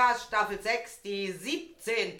Podcast Staffel 6, die 17.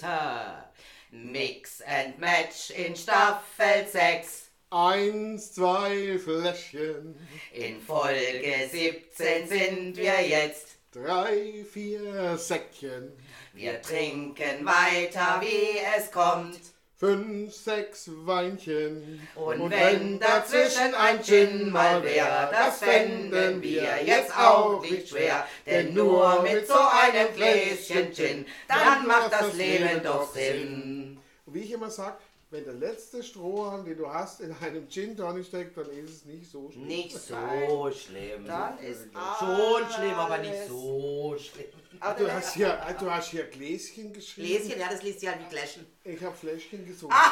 Mix and Match in Staffel 6. Eins, zwei Fläschchen, In Folge 17 sind wir jetzt. drei, vier Säckchen, Wir trinken weiter, wie es kommt. Fünf, sechs Weinchen. Und wenn dazwischen ein Gin mal wär, das fänden wir jetzt auch nicht schwer. Denn nur mit so einem Gläschen Gin, dann macht das Leben doch Sinn. Und wie ich immer sage, wenn der letzte Strohhalm, den du hast, in einem Gin Tonic steckt, dann ist es nicht so schlimm. Nicht so schlimm. Dann ist Schon schlimm, aber nicht so schlimm. Ah, Du hast hier, ah, du hast hier Gläschen geschrieben. Gläschen, ja, das liest ja wie Gläschen. Ich habe Fläschchen gesungen.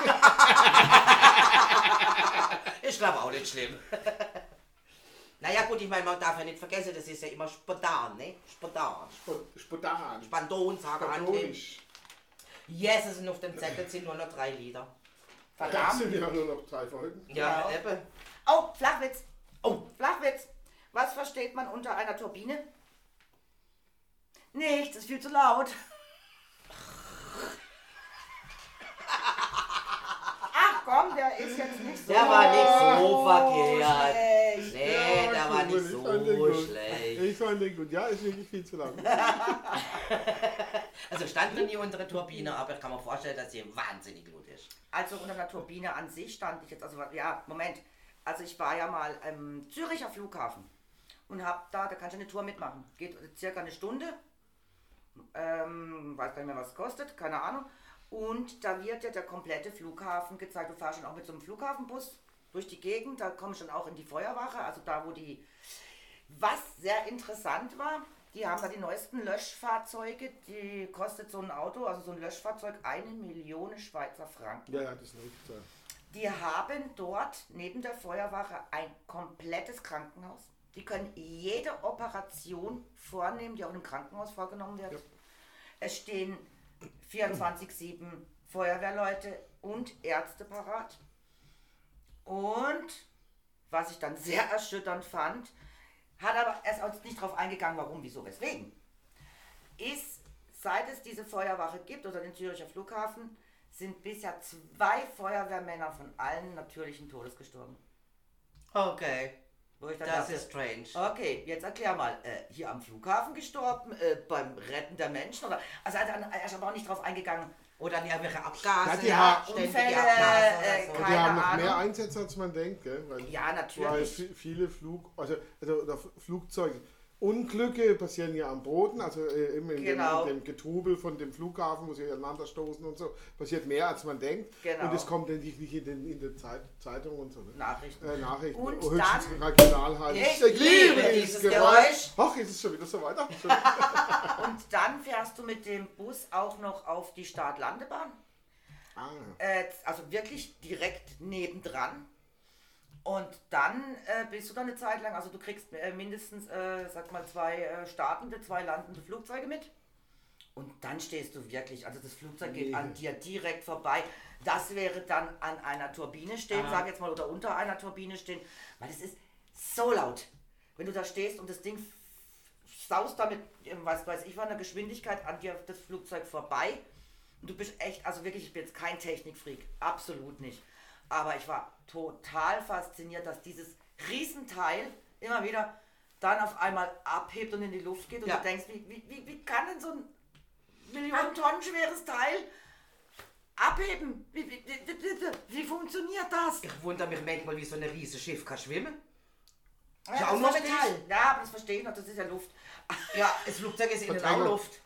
Ich glaube auch nicht schlimm. naja gut, ich meine, man darf ja nicht vergessen, das ist ja immer spontan, ne? Spontan. Sp- Spontan. Spanton, sage ich. Spontan. Yes, es sind auf dem Zettel sind nur noch drei Lieder. Das Verdammt. sind ja nur noch drei Folgen. Ja, Ja. eben. Oh, Flachwitz. Oh, Flachwitz. Was versteht man unter einer Turbine? Nichts, ist viel zu laut. Ach komm, der ist jetzt nicht so Der war nicht so verkehrt. Der cool, nicht ich so fand den gut. schlecht. Ich fand den gut. Ja, ist wirklich viel zu lang. Also stand noch nie unter der Turbine, aber ich kann mir vorstellen, dass sie wahnsinnig gut ist. Also unter einer Turbine an sich stand ich jetzt, also ja, Moment. Also ich war ja mal am Züricher Flughafen und hab da, da kannst du eine Tour mitmachen. Geht circa eine Stunde. Ähm, weiß gar nicht mehr, was es kostet, keine Ahnung. Und da wird ja der komplette Flughafen gezeigt. Du fährst schon auch mit so einem Flughafenbus durch die Gegend, da kommst du schon auch in die Feuerwache, also da, wo die. Was sehr interessant war, die haben da die neuesten Löschfahrzeuge, die kostet so ein Auto, also so ein Löschfahrzeug, eine Million Schweizer Franken. Ja, ja, das läuft. Ja. Die haben dort neben der Feuerwache ein komplettes Krankenhaus. Die können jede Operation vornehmen, die auch im Krankenhaus vorgenommen wird. Ja. Es stehen 24-7 Feuerwehrleute und Ärzte parat. Und was ich dann sehr erschütternd fand, hat aber erst auch nicht darauf eingegangen, warum, wieso, weswegen, ist, seit es diese Feuerwache gibt oder den Züricher Flughafen, sind bisher zwei Feuerwehrmänner von allen natürlichen Todes gestorben. Okay, das dachte, ist strange. Okay, jetzt erklär mal, äh, hier am Flughafen gestorben, äh, beim Retten der Menschen oder. Also er hat- er ist aber auch nicht drauf eingegangen. Oder irgendwelche Abgase, Ja, die ständige Unfälle, Abgase äh, oder so. Und die Keine haben noch Ahnung. mehr Einsätze, als man denkt, gell? Weil, Ja, weil natürlich. vi- viele Flug, also, also Flugzeuge. Unglücke passieren ja am Boden, also äh, eben in, Genau. dem, in dem Getrubel von dem Flughafen, wo sie aneinander stoßen und so, passiert mehr, als man denkt. Genau. Und es kommt endlich nicht in den in der Zeit, Zeitung und so. Ne? Nachrichten. Äh, Nachrichten. Und Oh, höchstens dann- regional halt. Ich liebe dieses Geräusch. Ach, ist es schon wieder so weiter? Und dann fährst du mit dem Bus auch noch auf die Start-Landebahn. ah, Äh, also wirklich direkt nebendran. Und dann äh, bist du da eine Zeit lang, also du kriegst äh, mindestens, äh, sag mal, zwei äh, startende, zwei landende Flugzeuge mit. Und dann stehst du wirklich, also das Flugzeug geht Nee. an dir direkt vorbei. Das wäre dann an einer Turbine stehen, Ah. sag jetzt mal, oder unter einer Turbine stehen, weil es ist so laut. Wenn du da stehst und das Ding saust damit, äh, was weiß ich, von der Geschwindigkeit an dir das Flugzeug vorbei. Und du bist echt, also wirklich, ich bin jetzt kein Technikfreak, absolut nicht. Aber ich war total fasziniert, dass dieses Riesenteil immer wieder dann auf einmal abhebt und in die Luft geht und Ja. du denkst, wie, wie, wie, wie kann denn so ein Millionen Tonnen schweres Teil abheben? Wie, wie, wie, wie, funktioniert das? Ich wundere mich manchmal, wie so ein riesiges Schiff kann schwimmen. Ja, auch das nur verstehe Metall. Ja, aber das verstehe ich noch, das ist ja Luft. Ja, das Flugzeug ist innen auch Verdrängung. Luft.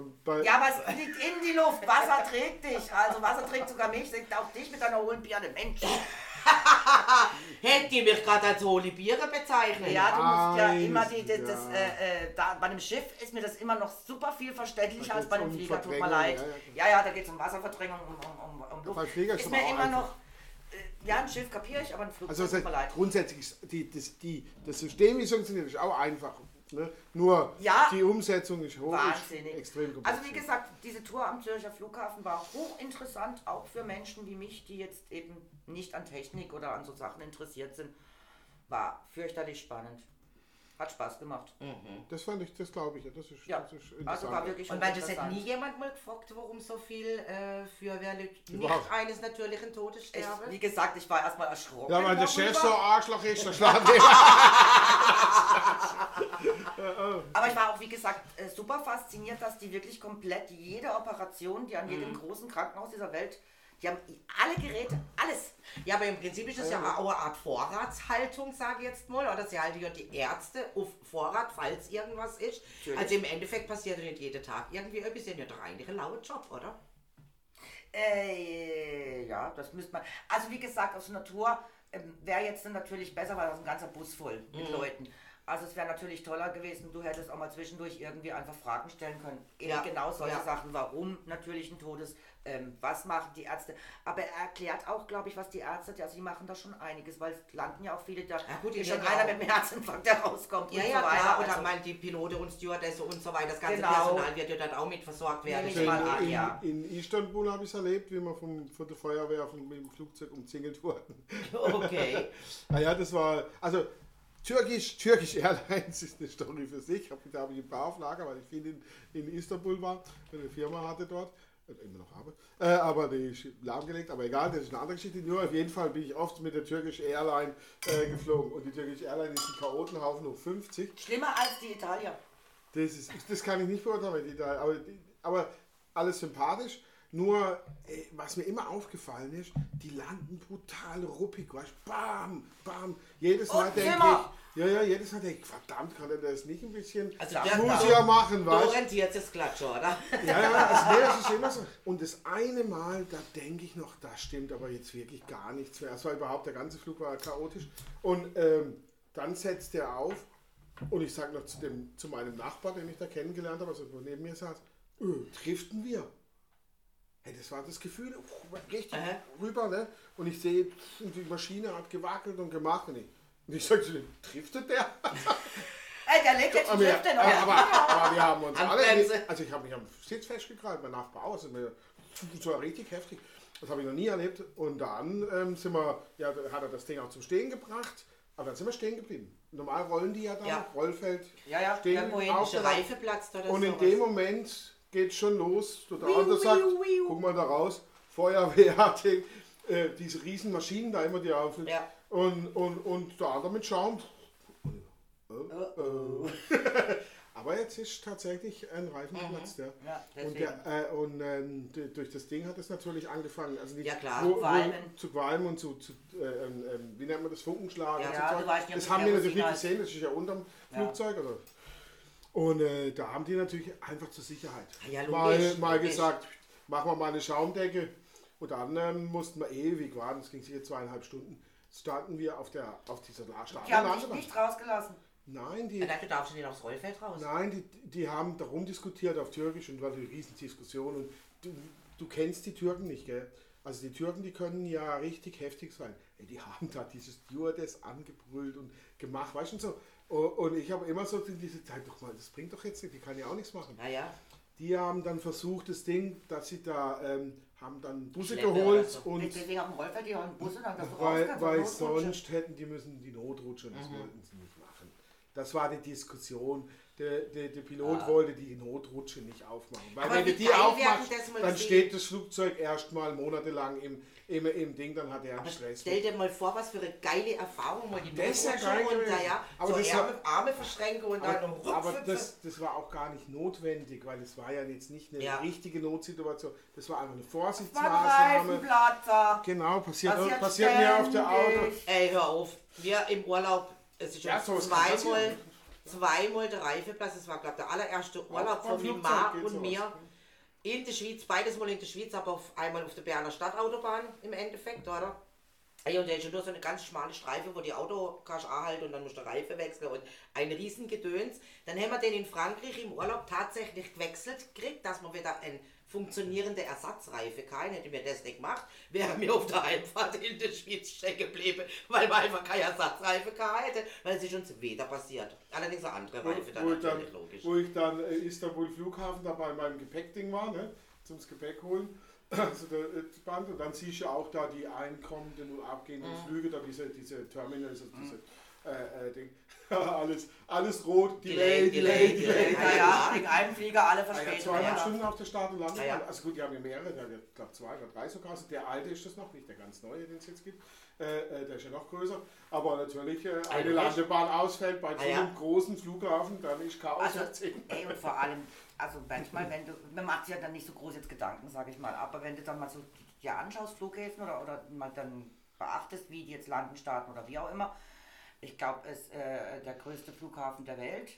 Bei, bei, Ja, aber es fliegt in die Luft. Wasser trägt dich. Also Wasser trägt sogar mich, trägt auch dich mit deiner hohlen Birne. Mensch. Hätte die mich gerade als hohle Biere bezeichnet? Ja, du musst ja immer die, das, das, ja. äh, äh, da, bei einem Schiff ist mir das immer noch super viel verständlicher als bei einem um Flieger, tut mir leid. ja, Ja, ja, da geht es um Wasserverdrängung, um, um, um, um Luft. Beim Flieger ist ist mir auch immer einfach. noch, äh, ja, ein Schiff kapiere ich, aber ein Flugzeug Also tut das mir leid. heißt, grundsätzlich ist die, das, die, das System, wie es funktioniert, ist auch einfach. Ne? Nur Ja. die Umsetzung ist hoch, Wahnsinnig. ist extrem. Also wie gesagt, diese Tour am Zürcher Flughafen war hochinteressant, auch für Menschen wie mich, die jetzt eben nicht an Technik oder an so Sachen interessiert sind. War fürchterlich spannend. Hat Spaß gemacht. Das fand ich, das glaube ich ja. Das ist, Ja, das ist also interessant. war wirklich Und weil das hat nie jemand mal gefragt, warum so viel äh, Feuerwehrleute nicht Überhaupt. eines natürlichen Todes Ich, sterben. wie gesagt, ich war erstmal erschrocken. ja, weil der. Chef so Arschloch ist, der schlagen Aber ich war auch, wie gesagt, äh, super fasziniert, dass die wirklich komplett jede Operation, die an jedem Mhm. großen Krankenhaus dieser Welt, die haben alle Geräte, alles. Ja, aber im Prinzip ist es ja auch eine Art Vorratshaltung, sage ich jetzt mal. Oder sie halten ja die Ärzte auf Vorrat, falls irgendwas ist. Natürlich. Also im Endeffekt passiert ja nicht jeden Tag irgendwie. Sie haben ja eigentlich einen lauen Job, oder? Äh, ja, das müsste man. Also wie gesagt, aus Natur ähm, wäre jetzt natürlich besser, weil das ist ein ganzer Bus voll mit Leuten. Also es wäre natürlich toller gewesen, du hättest auch mal zwischendurch irgendwie einfach Fragen stellen können. Eben Ja, genau solche ja. Sachen, warum natürlichen Todes, ähm, was machen die Ärzte. Aber er erklärt auch, glaube ich, was die Ärzte, also die machen da schon einiges, weil es landen ja auch viele, da gut, die ist schon ja einer auch- mit dem Herzinfarkt, der rauskommt Ja, und ja, so weiter. klar. Oder Also, mal die Pilote und Stewardesse und so weiter. Das ganze Genau. Personal wird ja dann auch mit versorgt werden. Ich mal an, in, ja. in Istanbul habe ich es erlebt, wie wir vom, von der Feuerwehr vom, mit dem Flugzeug umzingelt wurden. Okay. Naja, das war, also Türkisch, Türkisch Airlines ist eine Story für sich. Hab- Da habe ich ein paar auf Lager, weil ich viel in, in Istanbul war, eine Firma hatte dort. äh, Immer noch habe. Äh, aber die ist lahmgelegt, aber egal, das ist eine andere Geschichte. Nur auf jeden Fall bin ich oft mit der Turkish Airline äh, geflogen. Und die Turkish Airline ist ein Chaotenhaufen hoch 50. schlimmer als die Italier. Das, ist, das kann ich nicht beurteilen, die aber, aber alles sympathisch. Nur, äh, was mir immer aufgefallen ist, die landen brutal ruppig, weißt du? Bam, bam. Jedes Mal Und denke Zimmer. ich, ja, ja, jedes Mal denke ich, verdammt, kann er das nicht ein bisschen? Also Das der- muss ja machen, weißt du? orientiert sich das Klatscher, oder? Ja, ja, also, nee, das ist immer so. Und das eine Mal, da denke ich noch, da stimmt aber jetzt wirklich gar nichts mehr. Es war überhaupt, der ganze Flug war chaotisch. Und ähm, dann setzt er auf und ich sage noch zu, dem, zu meinem Nachbar, den ich da kennengelernt habe, also wo neben mir saß, öh, driften wir. Hey, das war das Gefühl, richtig Aha. rüber, ne? Und ich sehe, die Maschine hat gewackelt und gemacht. Und ich, und ich sage zu dem, driftet der? Ey, der legt jetzt Aber, wir, aber, aber, aber wir haben uns alle. Also ich habe mich am Sitz festgekrallt, mein Nachbar auch. Mir, das war richtig heftig. Das habe ich noch nie erlebt. Und dann ähm, sind wir, ja, da hat er das Ding auch zum Stehen gebracht. Aber dann sind wir stehen geblieben. Normal rollen die ja dann, Ja. Rollfeld Ja, ja, stehen Der der Reife platzt oder Und in sowas. dem Moment geht schon los. Der Wiu, andere sagt, wiu. guck mal da raus, Feuerwehr, die, äh, diese riesen Maschinen da immer, die auf Ja. und, und, und der andere mit Schaum. Oh, Aber jetzt ist tatsächlich ein Reifen geplatzt, ja. Ja, und der, äh, und ähm, durch das Ding hat es natürlich angefangen. Also nicht Ja, klar. Wo. Wo, zu qualmen und zu, zu äh, ähm, wie nennt man das, Funkenschlag. Ja, ja, das haben wir natürlich nicht gesehen, das ist ja unterm. Flugzeug. Oder? Und äh, da haben die natürlich einfach zur Sicherheit Ja, logisch, mal, mal logisch. gesagt, machen wir mal eine Schaumdecke. Und dann ähm, mussten wir ewig warten, das ging sicher zweieinhalb Stunden, standen wir auf, der, auf dieser Die haben dich nicht rausgelassen. Nein, die, Ja, du darfst nicht aufs Rollfeld raus. Nein, die, die haben darum diskutiert auf Türkisch und war eine Riesendiskussion. Und du, du kennst die Türken nicht, gell? Also die Türken, die können ja richtig heftig sein. Ey, die haben da dieses Stewardess angebrüllt und gemacht, weißt du so. Und ich habe immer so diese Zeit, doch mal, das bringt doch jetzt nicht, die kann ja auch nichts machen. Naja, Die haben dann versucht, das Ding, dass sie da, ähm, haben dann Busse Schleppe geholt so. und Deswegen dem Rollfeld, die haben Busse, dann dass du weil, weil sonst hätten die müssen die Notrutsche, und das Mhm. wollten sie nicht machen. Das war die Diskussion. Der, der, der Pilot Ah. wollte die Notrutsche nicht aufmachen. Weil Aber wenn du die aufmachst, das dann steht das Flugzeug erstmal monatelang im, im, im Ding, dann hat er einen aber Stress. stell dir mal vor, was für eine geile Erfahrung, mal die Das ist ja geil Aber so das Arme, war- Arme verschränken und dann Aber, aber das, das war auch gar nicht notwendig, weil es war ja jetzt nicht eine Ja. richtige Notsituation. Das war einfach eine Vorsichtsmaßnahme. Genau, passiert, Passiert passiert mir auf der Auto. Ey, hör auf. Wir im Urlaub, es ist Ja, kann zweimal, zweimal der Reifeplatz. Das war, glaube ich, der allererste Urlaub von geht und sowas. mir. In der Schweiz, beides mal in der Schweiz, aber auf einmal auf der Berner Stadtautobahn im Endeffekt, oder? Ey, und da ist schon nur so eine ganz schmale Streife, wo die Auto kannst anhalten und dann musst du Reife wechseln und ein riesen Gedöns. Dann haben wir den in Frankreich im Urlaub tatsächlich gewechselt gekriegt, dass wir wieder ein funktionierende Ersatzreife kein hätte mir das nicht gemacht, wäre mir auf der Heimfahrt in der Schweiz stecken geblieben, weil wir einfach keine Ersatzreife gehabt hätte, weil es ist uns weder passiert. Allerdings eine andere Reife dann wo, ich dann, natürlich logisch. wo ich dann äh, Istanbul Flughafen da bei meinem Gepäckding war, ne, zum Gepäck holen, also der äh, Band, und dann siehst du auch da die einkommenden und abgehenden Mhm. Flüge, da diese, diese Terminals, also diese äh, äh, Ding. alles, alles rot, Delay, Delay, Delay. Ja, ja, wegen einem Flieger alle Ah ja, verspätet. zweieinhalb Ja. Stunden auf der Start- und. Ah ja. Also gut, die haben ja mehrere, ich glaube zwei oder drei sogar. Also der alte ist das noch, nicht der ganz neue, den es jetzt gibt. Äh, äh, der ist ja noch größer. Aber natürlich, äh, eine Ein Landebahn ausfällt bei so Ah ja. einem großen Flughafen, dann ist Chaos Also, ey, und vor allem, also manchmal, wenn du, man macht sich ja dann nicht so groß jetzt Gedanken, sage ich mal, aber wenn du dann mal so dir anschaust, Flughäfen oder, oder mal dann beachtest, wie die jetzt landen, starten oder wie auch immer, ich glaube, es ist äh, der größte Flughafen der Welt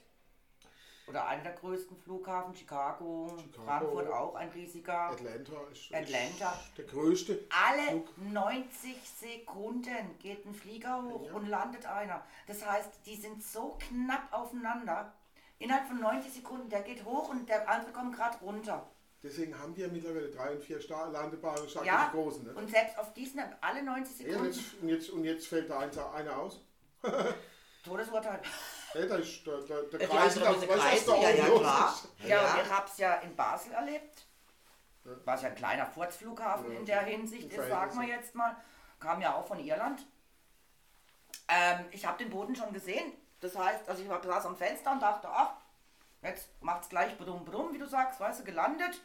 oder einer der größten Flughafen, Chicago, Chicago. Frankfurt auch ein riesiger. Atlanta ist, Atlanta. ist der größte. Alle Flug. 90 Sekunden geht ein Flieger hoch Ja. und landet einer. Das heißt, die sind so knapp aufeinander. Innerhalb von 90 Sekunden, der geht hoch und der andere kommt gerade runter. Deswegen haben ja mittlerweile drei und vier Star Landebahnen, stark Ja, großen. Ne? und selbst auf diesen alle 90 Ja, und, Sekunden jetzt, und, jetzt, und jetzt fällt da einer aus. Todesurteil. Ja, da ist der, der, der Die Kreis, da, was Kreisen, da ja, ja, klar. Ja, Ja. und ich habe es ja in Basel erlebt. Was ja ein kleiner Furzflughafen Ja, in der Hinsicht ist, sagen wir jetzt mal. Kam ja auch von Irland. Ähm, ich habe den Boden schon gesehen. Das heißt, also ich war saß am Fenster und dachte, ach, jetzt macht's gleich bedum bedum, wie du sagst, weißt du, gelandet.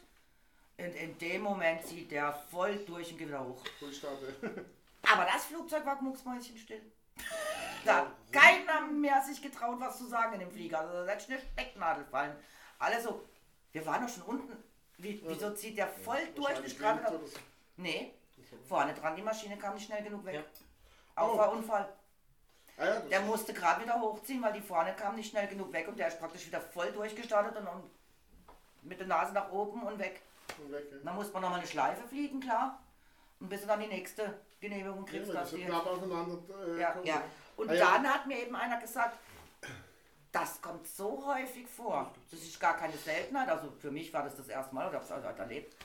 Und in dem Moment zieht der voll durch und geht wieder hoch. Aber das Flugzeug war mucksmäuschenstill. Da hat keiner mehr sich getraut, was zu sagen in dem Flieger. Also da hätte eine Stecknadel fallen. Alle so, wir waren doch schon unten. Wie, wieso zieht der voll durch? Wind da- oder so. Nee, vorne dran, die Maschine kam nicht schnell genug weg. Ja. Auffahrunfall. Ah, ja, Der musste gerade wieder hochziehen, weil die vorne kam nicht schnell genug weg und der ist praktisch wieder voll durchgestartet und, und mit der Nase nach oben und weg. ist weg. Ja. Dann muss man nochmal eine Schleife fliegen, klar. Und bis du dann die nächste Genehmigung Ja, kriegst, weil dass die so die knapp aufeinander äh, Ja, ja. Und Ah, ja. dann hat mir eben einer gesagt, das kommt so häufig vor. Das ist gar keine Seltenheit. Also für mich war das das erste Mal oder habe es halt erlebt.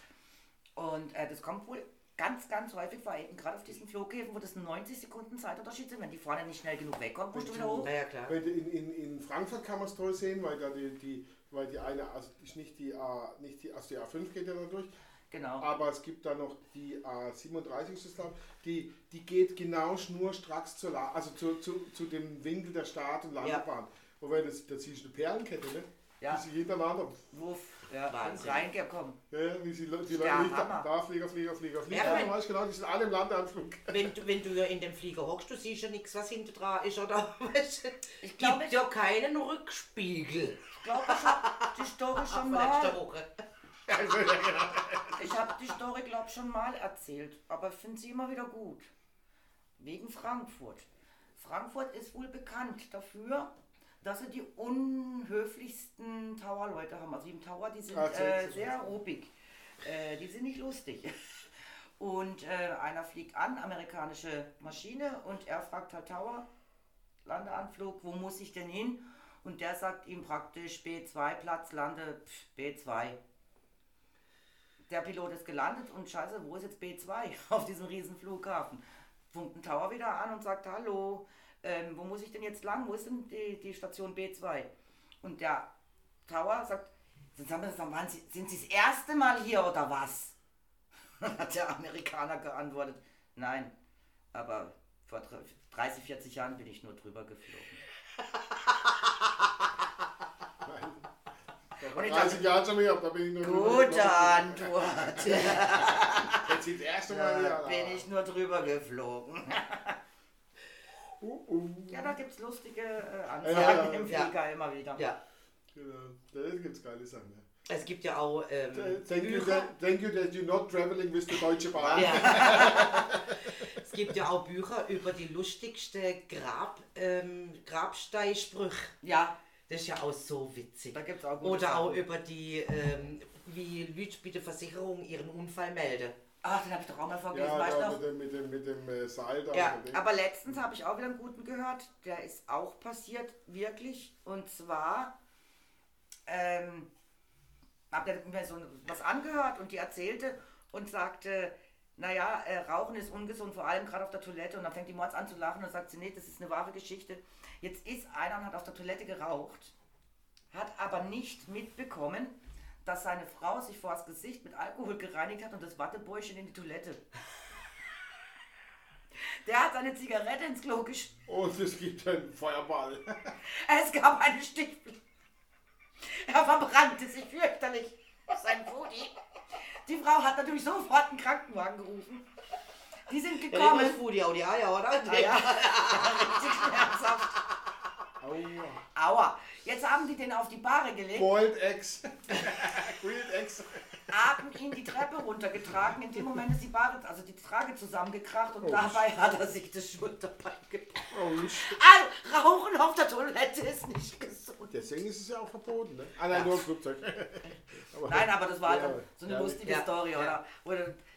Und äh, das kommt wohl ganz, ganz häufig vor, eben gerade auf diesen Flughäfen, wo das 90 Sekunden Zeitunterschied sind. Wenn die vorne nicht schnell genug wegkommt, musst du wieder hoch. Ja, klar. In, in, in Frankfurt kann man es toll sehen, weil da die, die, weil die eine, also nicht die A, nicht die, also die A5 geht ja da durch, Genau. aber es gibt da noch die A37, ist das, glaub ich, die, die geht genau schnurstracks zur, La also zu, zu, zu dem Winkel der Start- und Landebahn. Wobei das, da ziehst du eine Perlenkette, ne? Ja. Die sich hintereinander, Wuff, ja, Wahnsinn. reingekommen. ja, ja, wie sie, die Leute da, da, Flieger, Flieger, Flieger, Flieger, Ja, ja, genau, die sind alle im Landeanflug. Wenn du, wenn du ja in dem Flieger hockst, du siehst ja nichts, was hinter dran ist, oder? Weißt du, Ich glaube, gibt ja keinen Rückspiegel. Ich glaube, ich habe die Story schon Von Ich habe die Story, glaube schon mal erzählt, aber ich finde sie immer wieder gut. Wegen Frankfurt. Frankfurt ist wohl bekannt dafür, dass sie die unhöflichsten Tower-Leute haben. Also die im Tower, die sind Ah, äh, sehr ruppig. Äh, die sind nicht lustig. Und äh, einer fliegt an, amerikanische Maschine, und er fragt halt Tower, Landeanflug, wo muss ich denn hin? Und der sagt ihm praktisch B2 Platz, lande pf, B2. Der Pilot ist gelandet und scheiße, wo ist jetzt B2 auf diesem riesen Flughafen? Funkt ein Tower wieder an und sagt, hallo, ähm, wo muss ich denn jetzt lang? Wo ist denn die, die Station B2? Und der Tower sagt, sind Sie das erste Mal hier oder was? hat der Amerikaner geantwortet, nein, aber vor 30, 40 Jahren bin ich nur drüber geflogen. Und ich 30 Jahre schon mehr, da bin ich nur Gute Antwort. Jetzt sieht das erste Mal Da bin ich nur drüber geflogen. Uh, uh. Ja, da gibt es lustige äh, Ja, Ansagen ja, im ja. Flieger immer wieder. Ja. Genau. Da gibt es geile Sachen. Ja. Es gibt ja auch ähm, Thank you, Bücher. that, thank you that you're not traveling with the Deutsche Bahn. Ja. es gibt ja auch Bücher über die lustigste Grab, ähm, Grabsteinsprüche. Ja, Das ist ja auch so witzig. da gibt es auch gute Oder auch Sachen. über die, ähm, wie Leute bei der Versicherung ihren Unfall melden. Ach, den habe ich doch auch mal vorgelesen, Ja, weißt du mit dem, mit dem, mit dem äh, Seil da. Ja, aber letztens habe ich auch wieder einen guten gehört. Der ist auch passiert, wirklich. Und zwar ähm, habe der mir so was angehört und die erzählte und sagte, naja, äh, Rauchen ist ungesund, vor allem gerade auf der Toilette. Und dann fängt die Mords an zu lachen und sagt sie, nee, das ist eine wahre Geschichte. Jetzt ist einer und hat auf der Toilette geraucht, hat aber nicht mitbekommen, dass seine Frau sich vor das Gesicht mit Alkohol gereinigt hat und das Wattebäuschen in die Toilette. Der hat seine Zigarette ins Klo gesch... Und es gibt einen Feuerball. Es gab eine Stichfläche. Er verbrannte sich fürchterlich. Sein Fudi. Die Frau hat natürlich sofort einen Krankenwagen gerufen. Die sind Ja, gekommen. immer Foodie, auch die Eier, oder? Ah, ja. Richtig schmerzhaft. Aua. Aua. Jetzt haben die den auf die Bahre gelegt, Boiled Eggs. Grilled Eggs. haben ihn die Treppe runtergetragen. In dem Moment ist die Bahre, also die Trage zusammengekracht und Oh, dabei hat er sich das Schulterbein gebrochen. Oh. Also, Rauchen auf der Toilette ist nicht gesund. Deswegen ist es ja auch verboten, ne? Ah, nein, nur im Flugzeug. aber, Nein, aber das war halt Ja, so eine ja, lustige ja, Story, ja. oder? Wo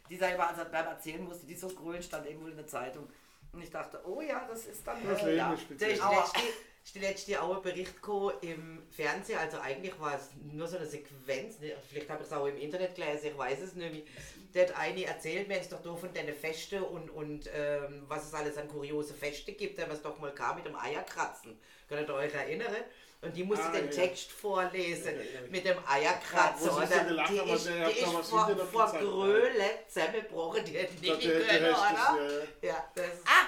dieser immer also beim Erzählen musste, die so grün stand irgendwo in der Zeitung. Und ich dachte, oh ja, das ist dann. Das äh, Leben ja. ist speziell. Ist Aua. letzte, ist die letzte auch ein Bericht gekommen im Fernsehen. Also eigentlich war es nur so eine Sequenz. ne? Vielleicht habe ich es auch im Internet gelesen, ich weiß es nicht mehr. Der hat eine erzählt, mir ist doch da von deinen Feste und, und ähm, was es alles an kuriose Feste gibt, da es doch mal kam mit dem Eierkratzen. Könnt ihr euch erinnern? Und die musste Ah, den ja. Text vorlesen Ja, ja, ja. mit dem so dann- gelacht die haben, ist, die ist vor, vor. Gröle zusammengebrochen, die hätte nicht können, oder? ist, ja, ja. Ja, das ist Ah,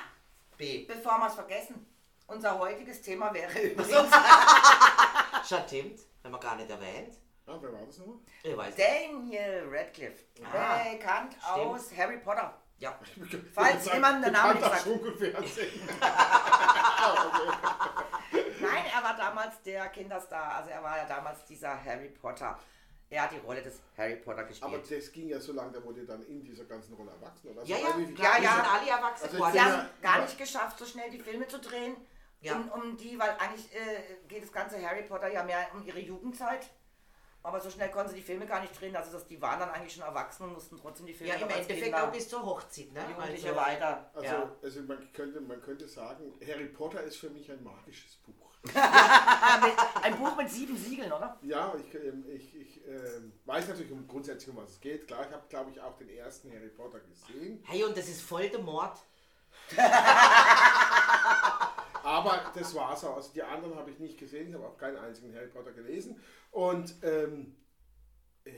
B. bevor wir es vergessen. Unser heutiges Thema wäre übrigens Stimmt, haben wir gar nicht erwähnt. Ah, wer war das nochmal? Ich weiß. Daniel Radcliffe. Ah, bekannt aus Harry Potter. Ja. Falls jemand der Name nicht sagt. Fernsehen. Nein, er war damals der Kinderstar. Also er war ja damals dieser Harry Potter. Er hat die Rolle des Harry Potter Aber gespielt. das ging ja so lange, der wurde dann in dieser ganzen Rolle erwachsen, oder? Ja, So ja, Ja, ja. alle erwachsen Also ich geworden. Sie haben ja- gar ja. nicht geschafft, so schnell die Filme zu drehen. Ja. Um, um die, weil eigentlich äh, geht das ganze Harry Potter ja mehr um ihre Jugendzeit. Aber so schnell konnten sie die Filme gar nicht drehen. Also das, die waren dann eigentlich schon erwachsen und mussten trotzdem die Filme Ja, im Endeffekt auch bis zur Hochzeit, ne? Jugendliche Also, weiter. Also, Ja. also man, könnte, man könnte sagen, Harry Potter ist für mich ein magisches Buch. Ein Buch mit sieben Siegeln, oder? Ja, ich, ähm, ich, ich ähm, weiß natürlich um, grundsätzlich, um was es geht. Klar, ich habe, glaube ich, auch den ersten Harry Potter gesehen. Hey, und das ist voll der Mord. Aber das war so. Also die anderen habe ich nicht gesehen. Ich habe auch keinen einzigen Harry Potter gelesen. Und ähm, äh,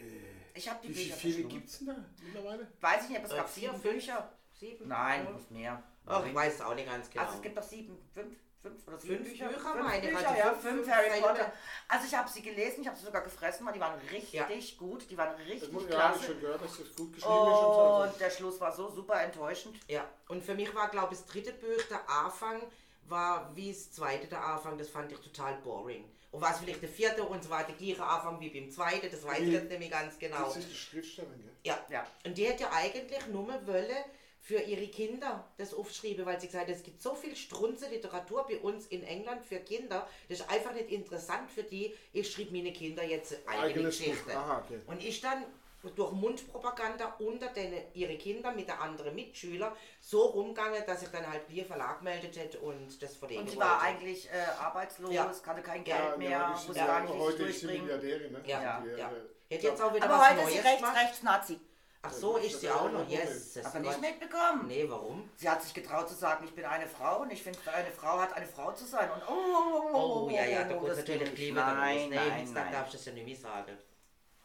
Ich habe die wie viele Bücher gibt es denn da mittlerweile? Weiß ich nicht, aber es Äh, gab vier, fünf? Bücher. Sieben? Nein, nicht mehr. Ach, ich weiß es auch nicht ganz genau. Also es gibt doch sieben, fünf, fünf oder sieben Fünf Bücher. Bücher, fünf meine ich, Bücher, also ja, fünf- fünf, fünf Harry. Potter. Also ich habe sie gelesen, ich habe sie sogar gefressen, weil die waren richtig Ja. gut, die waren Das richtig muss, ja, habe ich klasse. schon gehört, dass das gut geschrieben ist. Und so. Also, Und der Schluss war so super enttäuschend. Ja, und für mich war, glaube ich, das dritte Buch, der Anfang, war wie das zweite, der Anfang, das fand ich total boring. Und war es vielleicht der vierte und es war der gleiche Anfang wie beim zweiten, das weiß ich Wie- jetzt nämlich ganz genau. Das ist die Schriftstellerin, gell? Ja. Ja. Und die hätte ja eigentlich nur wollen für ihre Kinder das aufschreiben, weil sie gesagt hat, es gibt so viel strunze Literatur bei uns in England für Kinder, das ist einfach nicht interessant für die. Ich schreibe meine Kinder jetzt eigene Eigenes. Geschichte. Aha, okay. Und ich dann durch Mundpropaganda unter den, ihre Kinder mit der anderen Mitschüler so rumgegangen, dass ich dann halt Bier Verlag meldet hätte und das von denen Und sie war wollte. eigentlich äh, arbeitslos, Ja. hatte kein Ja, Geld Ja, mehr, ja, wusste ist gar ja, nicht, wie heute ist sie durchbringen. Milliardärin, ne? Ja, ja. äh, Hätte jetzt auch wieder Aber was heute ist sie Neues rechts, rechts Nazi. Ach so, ist sie auch noch. Yes. Aber nicht mitbekommen. Nee, warum? Sie hat sich getraut zu sagen, ich bin eine Frau und ich finde, eine Frau hat eine Frau zu sein. Und oh, oh, oh, Oh, ja, ja, da oh, das natürlich dann Nein, nein, jetzt dann nein. darfst du das ja nicht mehr sagen.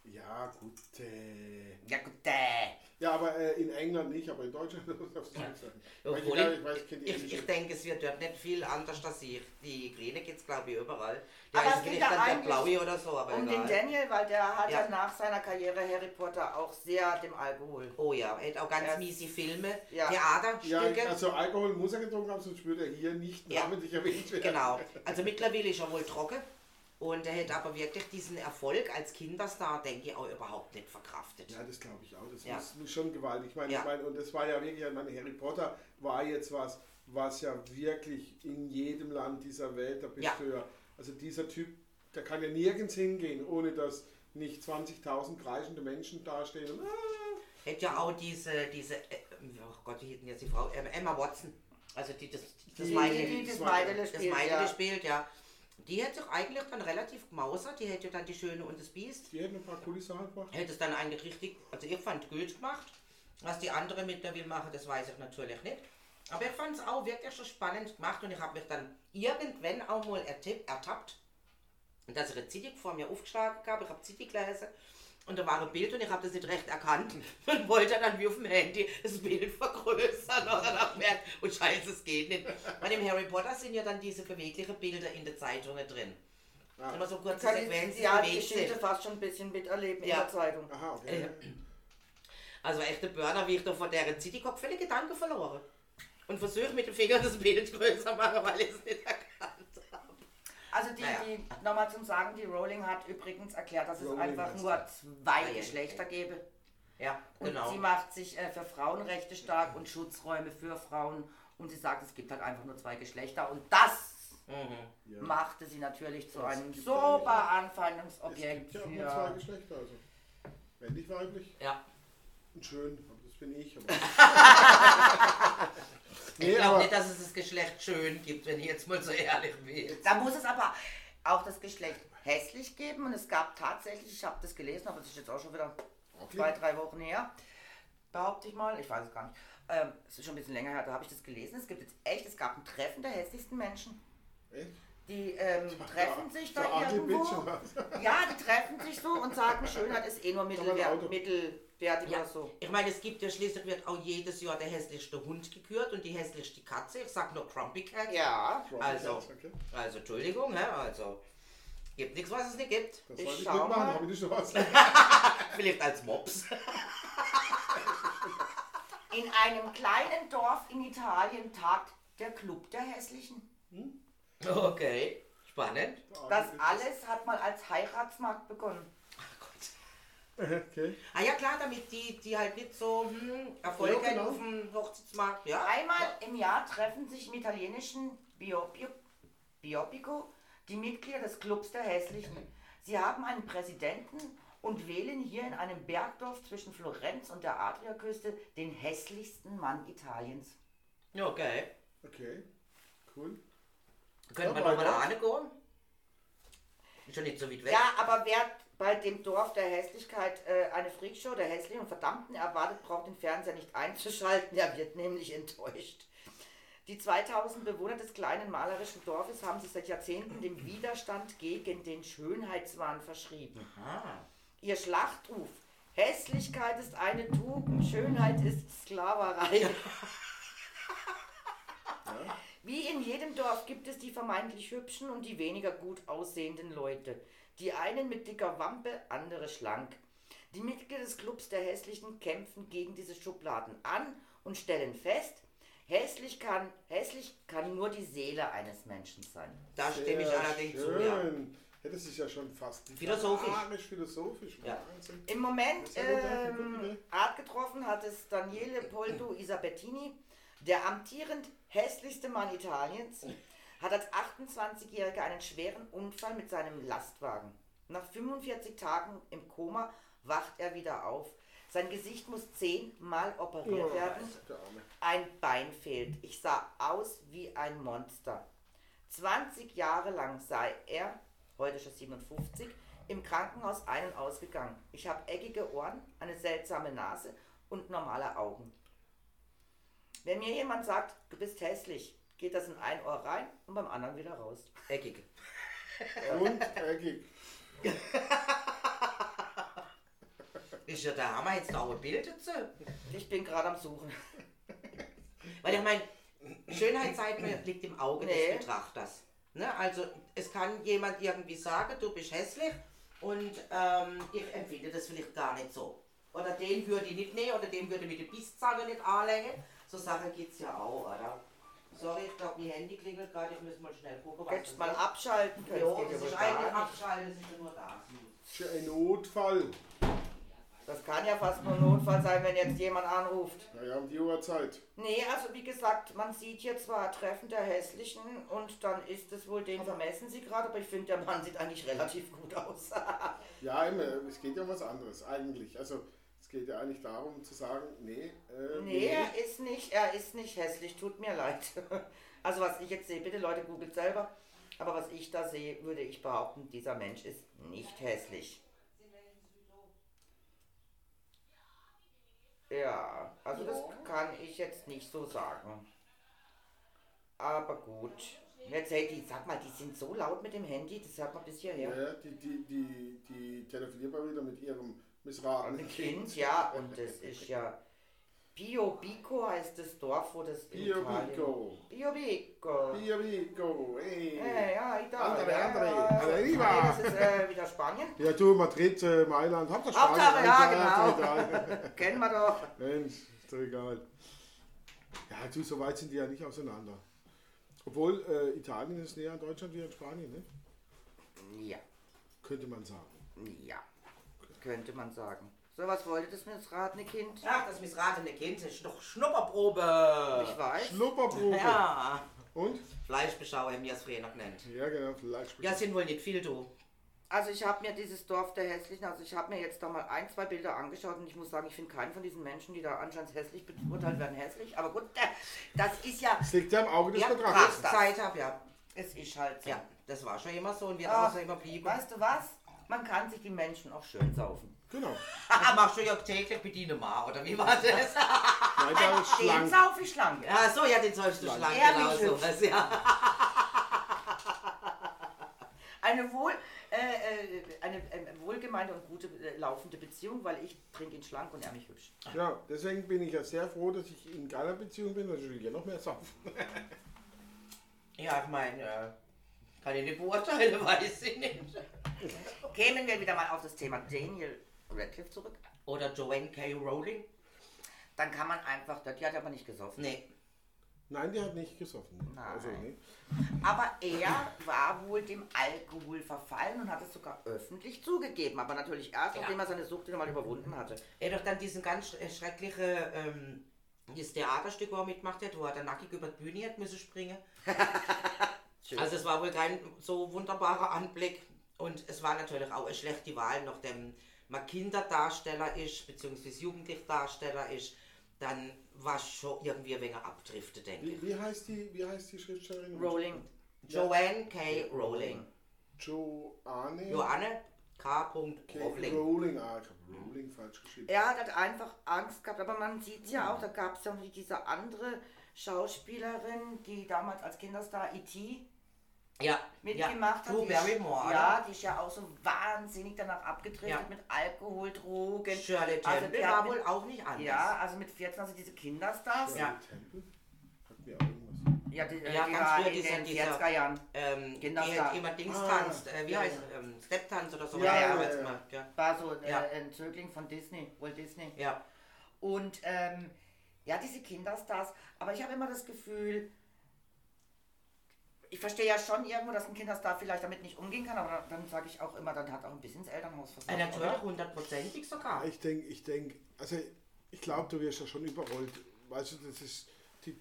Ja, gut. Äh, Ja gut, äh. ja, aber äh, in England nicht, aber in Deutschland darfst du nicht sagen. Obwohl ich, ich, ich weiß, ich kenne die ich, englische. ich denke, es wird dort nicht viel anders als ich. Die Grüne gibt es, glaube ich, überall. Aber Ja, es ist geht ja dann der eigentlich Blaue oder so, aber Um egal. den Daniel, weil der hat ja. Ja. nach seiner Karriere Harry Potter auch sehr dem Alkohol. Oh ja, er hat auch ganz Er- miese Filme, Ja. Ja, Theaterstücke. also Alkohol muss er getrunken haben, sonst würde er hier nicht Ja. namentlich erwähnt werden. Genau. Also mittlerweile ist er wohl trocken. Und er hätte aber wirklich diesen Erfolg als Kinderstar, denke ich, auch überhaupt nicht verkraftet. Ja, das glaube ich auch. Das Ja. ist schon gewaltig. Ich meine, Ja. ich meine, und das war ja wirklich, ich meine, Harry Potter war jetzt was, was ja wirklich in jedem Land dieser Welt, da bist Ja. du ja, also dieser Typ, der kann ja nirgends hingehen, ohne dass nicht 20.000 kreischende Menschen dastehen und ah, Hätte ja auch diese, diese, äh, oh Gott, wie hieß denn jetzt die Frau? Ähm, Emma Watson. Also die das, das Die- Meidele- Die, die das das Meidele das spielt, Meidele ja. spielt, ja. Die hätte doch eigentlich dann relativ gemausert, die hätte dann die Schöne und das Biest. die hätten ein paar Kulisse gebracht. Hätte es dann eigentlich richtig, also ich fand gut gemacht. Was die andere mit der will machen, das weiß ich natürlich nicht. Aber ich fand es auch wirklich schon spannend gemacht und ich habe mich dann irgendwann auch mal ertappt, dass ich eine Zeitung vor mir aufgeschlagen habe. Ich habe Zeitung gelesen und da war ein Bild und ich habe das nicht recht erkannt und wollte dann wie auf dem Handy das Bild vergrößern und dann habe gemerkt, oh scheiße, es geht nicht. Bei dem Harry Potter sind ja dann diese beweglichen Bilder in den Zeitungen drin. Ah. Immer so kurze Kann Sequenzen, ich ja die Geschichte fast schon ein bisschen miterleben Ja. in der Zeitung. Aha, okay. Also echte Burner, wie ich da von der City Cop völlig Gedanken verloren. Und versuche mit dem Finger das Bild größer machen, weil ich es nicht erkannt habe. Also die, Naja. die nochmal zum Sagen, die Rowling hat übrigens erklärt, dass es Rowling einfach heißt nur die. zwei Geschlechter gäbe. Ja, Und genau. sie macht sich äh, für Frauenrechte stark und Schutzräume für Frauen. Und sie sagt, es gibt halt einfach nur zwei Geschlechter. Und das Mhm. Ja. machte sie natürlich zu Das einem super nicht. Es Anfeindungsobjekt gibt ja auch nur zwei für... Geschlechter, also männlich, weiblich Ja. Schön, aber das bin ich. Aber Ich Nee, glaube nicht, dass es das Geschlecht schön gibt, wenn ich jetzt mal so ehrlich bin. Da muss es aber auch das Geschlecht hässlich geben. Und es gab tatsächlich, ich habe das gelesen, aber das ist jetzt auch schon wieder zwei, drei Wochen her, behaupte ich mal, ich weiß es gar nicht. Ähm, es ist schon ein bisschen länger her, da habe ich das gelesen. Es gibt jetzt echt, es gab ein Treffen der hässlichsten Menschen. Echt? Die ähm, treffen sich da irgendwo. Ja, die treffen sich so und sagen, Schönheit ist eh nur ein mittelwertig Ja, so. ich meine, es gibt ja schließlich wird auch jedes Jahr der hässlichste Hund gekürt und die hässlichste Katze. Ich sag nur Crumpy Cat. Ja, Also. Okay. Also Entschuldigung, hä? also gibt nichts, was es nicht gibt. Das Ich wollte ich schau mal. habe ich nicht noch was. Vielleicht als Mops. in einem kleinen Dorf in Italien tagt der Club der Hässlichen. Okay, spannend. Das alles hat mal als Heiratsmarkt begonnen. Okay. Ah ja klar, damit die, die halt nicht so hm, Erfolg Ja, genau. auf dem Hochzeitsmarkt. Ja. Einmal im Jahr treffen sich im italienischen Biopio, Biopico die Mitglieder des Clubs der Hässlichen. Sie haben einen Präsidenten und wählen hier in einem Bergdorf zwischen Florenz und der Adriaküste den hässlichsten Mann Italiens. Okay. Okay. Cool. Können wir Ja, doch mal mein da gehen? Ist schon nicht so weit weg. Ja, aber wer bei dem Dorf der Hässlichkeit äh, eine Freakshow der hässlichen und verdammten erwartet, braucht den Fernseher nicht einzuschalten. Er wird nämlich enttäuscht. Die 2000 Bewohner des kleinen malerischen Dorfes haben sich seit Jahrzehnten dem Widerstand gegen den Schönheitswahn verschrieben. Ah. Ihr Schlachtruf, Hässlichkeit ist eine Tugend, Schönheit ist Sklaverei. Wie in jedem Dorf gibt es die vermeintlich hübschen und die weniger gut aussehenden Leute. Die einen mit dicker Wampe, andere schlank. Die Mitglieder des Clubs der Hässlichen kämpfen gegen diese Schubladen an und stellen fest, hässlich kann, hässlich kann nur die Seele eines Menschen sein. Da stimme ich Sehr allerdings zu. schön. Ja. Hätte sich ja schon fast Philosophisch. philosophisch. Ja. Im Moment ähm, Idee. Art getroffen hat es Daniele Poldo Isabettini, der amtierend hässlichste Mann Italiens, hat als 28-Jähriger einen schweren Unfall mit seinem Lastwagen. Nach 45 Tagen im Koma wacht er wieder auf. Sein Gesicht muss zehnmal operiert Oh, werden. Ein Bein fehlt. Ich sah aus wie ein Monster. 20 Jahre lang sei er, heute schon 57, im Krankenhaus ein- und ausgegangen. Ich habe eckige Ohren, eine seltsame Nase und normale Augen. Wenn mir jemand sagt, du bist hässlich, geht das in ein Ohr rein und beim anderen wieder raus. Eckig. Und eckig. Ist ja der Hammer jetzt auch ein Bild dazu. Ich bin gerade am Suchen. Weil ich meine, Schönheit zeigt mir, liegt im Auge Nee. des Betrachters. Ne? Also es kann jemand irgendwie sagen, du bist hässlich und ähm, ich empfinde das vielleicht gar nicht so. Oder den würde ich nicht nehmen oder den würde ich mit der Bistzange nicht anlegen. So Sachen gibt es ja auch, oder? Sorry, ich glaube, mein Handy klingelt gerade, ich muss mal schnell gucken, was Hättest mal abschalten können. Ja, das geht ist eigentlich abschalten, das ist ja nur da. Das ist ja ein Notfall. Das kann ja fast nur ein Notfall sein, wenn jetzt jemand anruft. Naja, um die Uhrzeit. Nee, also wie gesagt, man sieht hier zwar Treffen der Hässlichen und dann ist es wohl, den vermessen sie gerade, aber ich finde, der Mann sieht eigentlich relativ gut aus. Ja, immer, es geht ja um was anderes eigentlich. Also geht ja eigentlich darum zu sagen, nee, äh, nee, er ist nicht, er ist nicht hässlich, tut mir leid. Also was ich jetzt sehe, bitte Leute, googelt selber, aber was ich da sehe, würde ich behaupten, dieser Mensch ist nicht hässlich. Ja, also das kann ich jetzt nicht so sagen. Aber gut. Jetzt, hey, die, sag mal, die sind so laut mit dem Handy, das hört man bis hierher. Ja, die, die, die, die telefoniert mal wieder mit ihrem missratene Kind, Kind. ja, und das ist ja Bio Bico heißt das Dorf, wo das Bio Italien- Bico. Bio Bico. Bio Vico, ey. Äh, ja, Italien. Andere, andere. ja. Arriva. Nee, das ist äh, wieder Spanien. Ja, du, Madrid, äh, Mailand, habt ihr Hauptsache, ja, Spanien, genau. Kennen wir doch. Mensch, ist doch egal. Ja, du, so weit sind die ja nicht auseinander. Obwohl, äh, Italien ist näher an Deutschland wie an Spanien, ne? Ja, Könnte man sagen. ja, könnte man sagen. So, was wollte das missratene Kind? Ach, das missratene Kind ist doch Schnupperprobe. Ich weiß. Schnupperprobe. Ja, Und? Fleischbeschauer, wie er es früher noch nennt. Ja, genau, vielleicht. Ja, sind wohl nicht viel, du. Also ich habe mir dieses Dorf der Hässlichen, also ich habe mir jetzt da mal ein, zwei Bilder angeschaut und ich muss sagen, ich finde keinen von diesen Menschen, die da anscheinend hässlich beurteilt werden, hässlich. Aber gut, äh, das ist ja, Das liegt ja im Auge des Ja, Betrachters. Zeit hab, ja. es ist halt so. Ja, das war schon immer so und wird Ach, auch so immer blieben. weißt du was? Man kann sich die Menschen auch schön saufen. Genau. Haha, machst du ja täglich bediene mal, oder wie war das? Nein, da ist Den schlank. sauf ich schlank. ja, so, ja, den sollst du schlank, Ja, genau wie so. hübsch. was, Ja. Eine wohl, äh, äh, eine äh, wohlgemeinte und gute äh, laufende Beziehung, weil ich trinke ihn schlank und er mich hübsch. Ja, deswegen bin ich ja sehr froh, dass ich in keiner Beziehung bin, weil ich will ja noch mehr saufen. ja, ich meine, äh, kann ich nicht beurteilen, weiß ich nicht. Kämen wir wieder mal auf das Thema Daniel Radcliffe zurück. Oder Joanne K. Rowling? Dann kann man einfach, die hat aber nicht gesoffen. Nee. Nein, die hat nicht gesoffen. Nein. Also, nee. Aber er war wohl dem Alkohol verfallen und hat es sogar öffentlich zugegeben. Aber natürlich erst, Ja. nachdem er seine Sucht mal überwunden hatte. Er hat doch dann diesen ganz sch- schreckliche, ähm, dieses Theaterstück, wo er mitmacht hat, wo er dann nackig über die Bühne hat müssen springen. also es war wohl kein so wunderbarer Anblick. Und es war natürlich auch eine schlechte Wahl, nachdem man Kinderdarsteller ist, beziehungsweise Jugendlichdarsteller ist, dann war es schon irgendwie ein wenig abdriftet, denke ich. Wie, wie, heißt die, wie heißt die Schriftstellerin? Rowling. Joanne K. Rowling. Joanne. Joanne K. K. Rowling. Rowling. Ah, ich habe Rowling falsch geschrieben. Er hat einfach Angst gehabt, aber man sieht ja auch, da gab es ja noch diese andere Schauspielerin, die damals als Kinderstar E.T. Ja, mitgemacht ja. Drew hat. Die ist- Barrymore, Ja, oder? die ist ja auch so wahnsinnig danach abgedriftet Ja. mit Alkohol, Drogen. Shirley Also Temple die hat war mit- wohl auch nicht anders. Ja, also mit 14, also diese Kinderstars. Ja. Temple? Hat mir auch irgendwas. Ja, die, Ja, die ganz war früher in dieser- den dieser- 40er Jahren. ähm, Kinderstar. die immer Dings Ah, tanzt, äh, wie ja, heißt ja. ähm, Step-Tanz oder so. Ja, ja, ja, ja. gemacht, ja. War so äh, Ja. ein Zögling von Disney, Walt Disney. Ja. Und ähm, ja, diese Kinderstars, aber ich habe immer das Gefühl, ich verstehe ja schon irgendwo, dass ein Kinderstar vielleicht damit nicht umgehen kann, aber dann sage ich auch immer, dann hat auch ein bisschen das Elternhaus versagt. natürlich, oder? hundertprozentig sogar. Ich denke, ich denke, also ich glaube, du wirst ja schon überrollt. Weißt du, das ist die,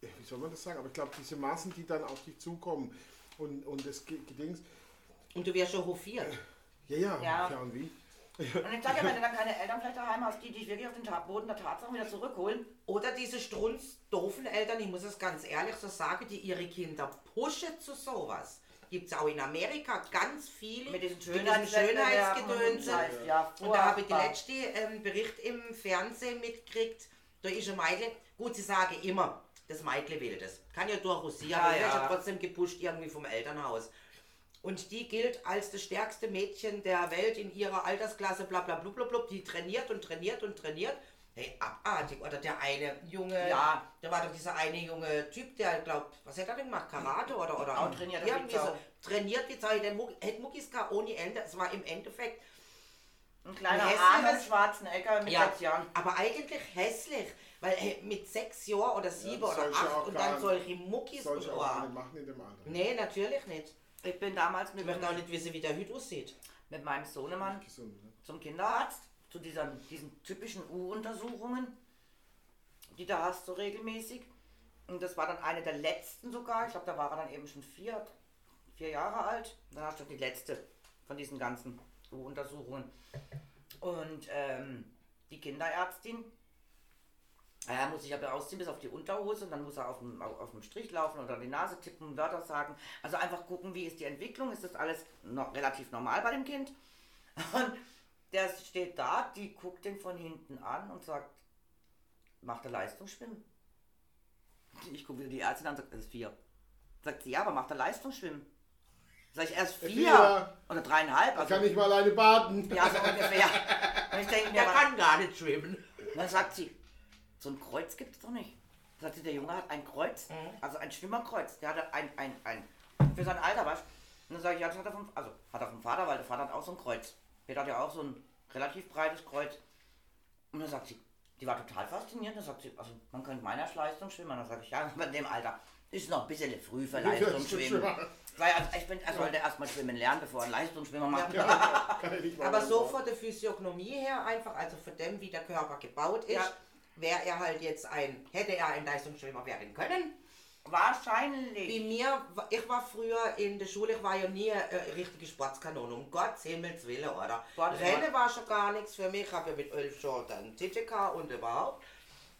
wie soll man das sagen, aber ich glaube, diese Massen, die dann auf dich zukommen und, und das Ge- Gedings, Und du wirst schon hofiert. ja, ja, Ja. ja, und wie? Und ich sage ja, wenn du dann keine Eltern vielleicht daheim hast, die dich wirklich auf den Boden der Tatsachen wieder zurückholen, Oder diese strunz doofen Eltern, ich muss es ganz ehrlich so sagen, die ihre Kinder pushen zu sowas. Gibt es auch in Amerika ganz viele mit diesem Schönheitsgedönse. und Ja, Und da habe ich die furchtbar. letzte ähm, Bericht im Fernsehen mitgekriegt. Da ist ein Mädchen, gut, sie sagen immer, das Mädchen will das. Kann ja durchaus sein, Ja, aber ja. ist ja trotzdem gepusht irgendwie vom Elternhaus. Und die gilt als das stärkste Mädchen der Welt in ihrer Altersklasse, bla bla bla bla bla. Die trainiert und trainiert und trainiert. Hey, abartig. Oder der eine junge, Ja. da war doch dieser eine junge Typ, der glaubt, was hat er denn gemacht? Karate oder oder Auch trainiert er wie irgendwie so. Trainiert wie Zeit, der hätte Muckis gar ohne Ende. Es war im Endeffekt Ein kleiner Arnold Schwarzenegger mit ja, sechs Jahren. aber eigentlich hässlich, weil hey, mit sechs Jahren oder sieben das oder acht und dann solche Muckis Soll und ich auch oh. nicht machen in dem Alter. Nee, natürlich nicht. Ich bin damals Ich mit, möchte auch nicht wissen, wie der Hüt aussieht. mit meinem Sohnemann Gesund, ne? zum Kinderarzt, zu dieser, diesen typischen U-Untersuchungen, die da hast du regelmäßig. Und das war dann eine der letzten sogar. Ich glaube, da war er dann eben schon vier, vier Jahre alt. Dann hast du die letzte von diesen ganzen U-Untersuchungen. Und ähm, die Kinderärztin, er muss sich aber ausziehen bis auf die Unterhose und dann muss er auf dem, auf dem Strich laufen oder die Nase tippen, Wörter sagen. Also einfach gucken, wie ist die Entwicklung, ist das alles noch relativ normal bei dem Kind? Und der steht da, die guckt den von hinten an und sagt, macht er Leistungsschwimmen? Ich gucke wieder die Ärztin an und sagt, das ist vier. Sagt sie, ja, aber macht er Leistungsschwimmen? Sag ich erst vier Vier. oder dreieinhalb. Ich Also, kann nicht mal alleine baden. ja, so ungefähr. Und ich denke mir, Der kann gar nicht schwimmen. Dann sagt sie, so ein Kreuz gibt es doch nicht. Sagt sie, der Junge hat ein Kreuz, also ein Schwimmerkreuz. Der hatte ein, ein, ein, für sein Alter, was? Und dann sage ich, ja, das hat er vom, also hat er vom Vater, weil der Vater hat auch so ein Kreuz. Peter hat ja auch so ein relativ breites Kreuz. Und dann sagt sie, die war total fasziniert. Dann sagt sie, also man könnte meiner Leistung schwimmen. Dann sage ich, ja, aber in dem Alter ist noch ein bisschen früh für Leistungsschwimmen. Weil also ich bin, er sollte erstmal schwimmen lernen, bevor er einen Leistungsschwimmer macht. Mal Aber so von der Physiognomie her einfach, also von dem, wie der Körper gebaut ist, Ja. Wäre er halt jetzt ein, hätte er ein Leistungsschwimmer werden können. Wahrscheinlich. Wie mir, ich war früher in der Schule, ich war ja nie eine richtige Sportskanone, um Gottes Himmels Willen, oder? Sport- Rennen war schon gar nichts für mich, habe ja mit elf schon dann TTK und überhaupt.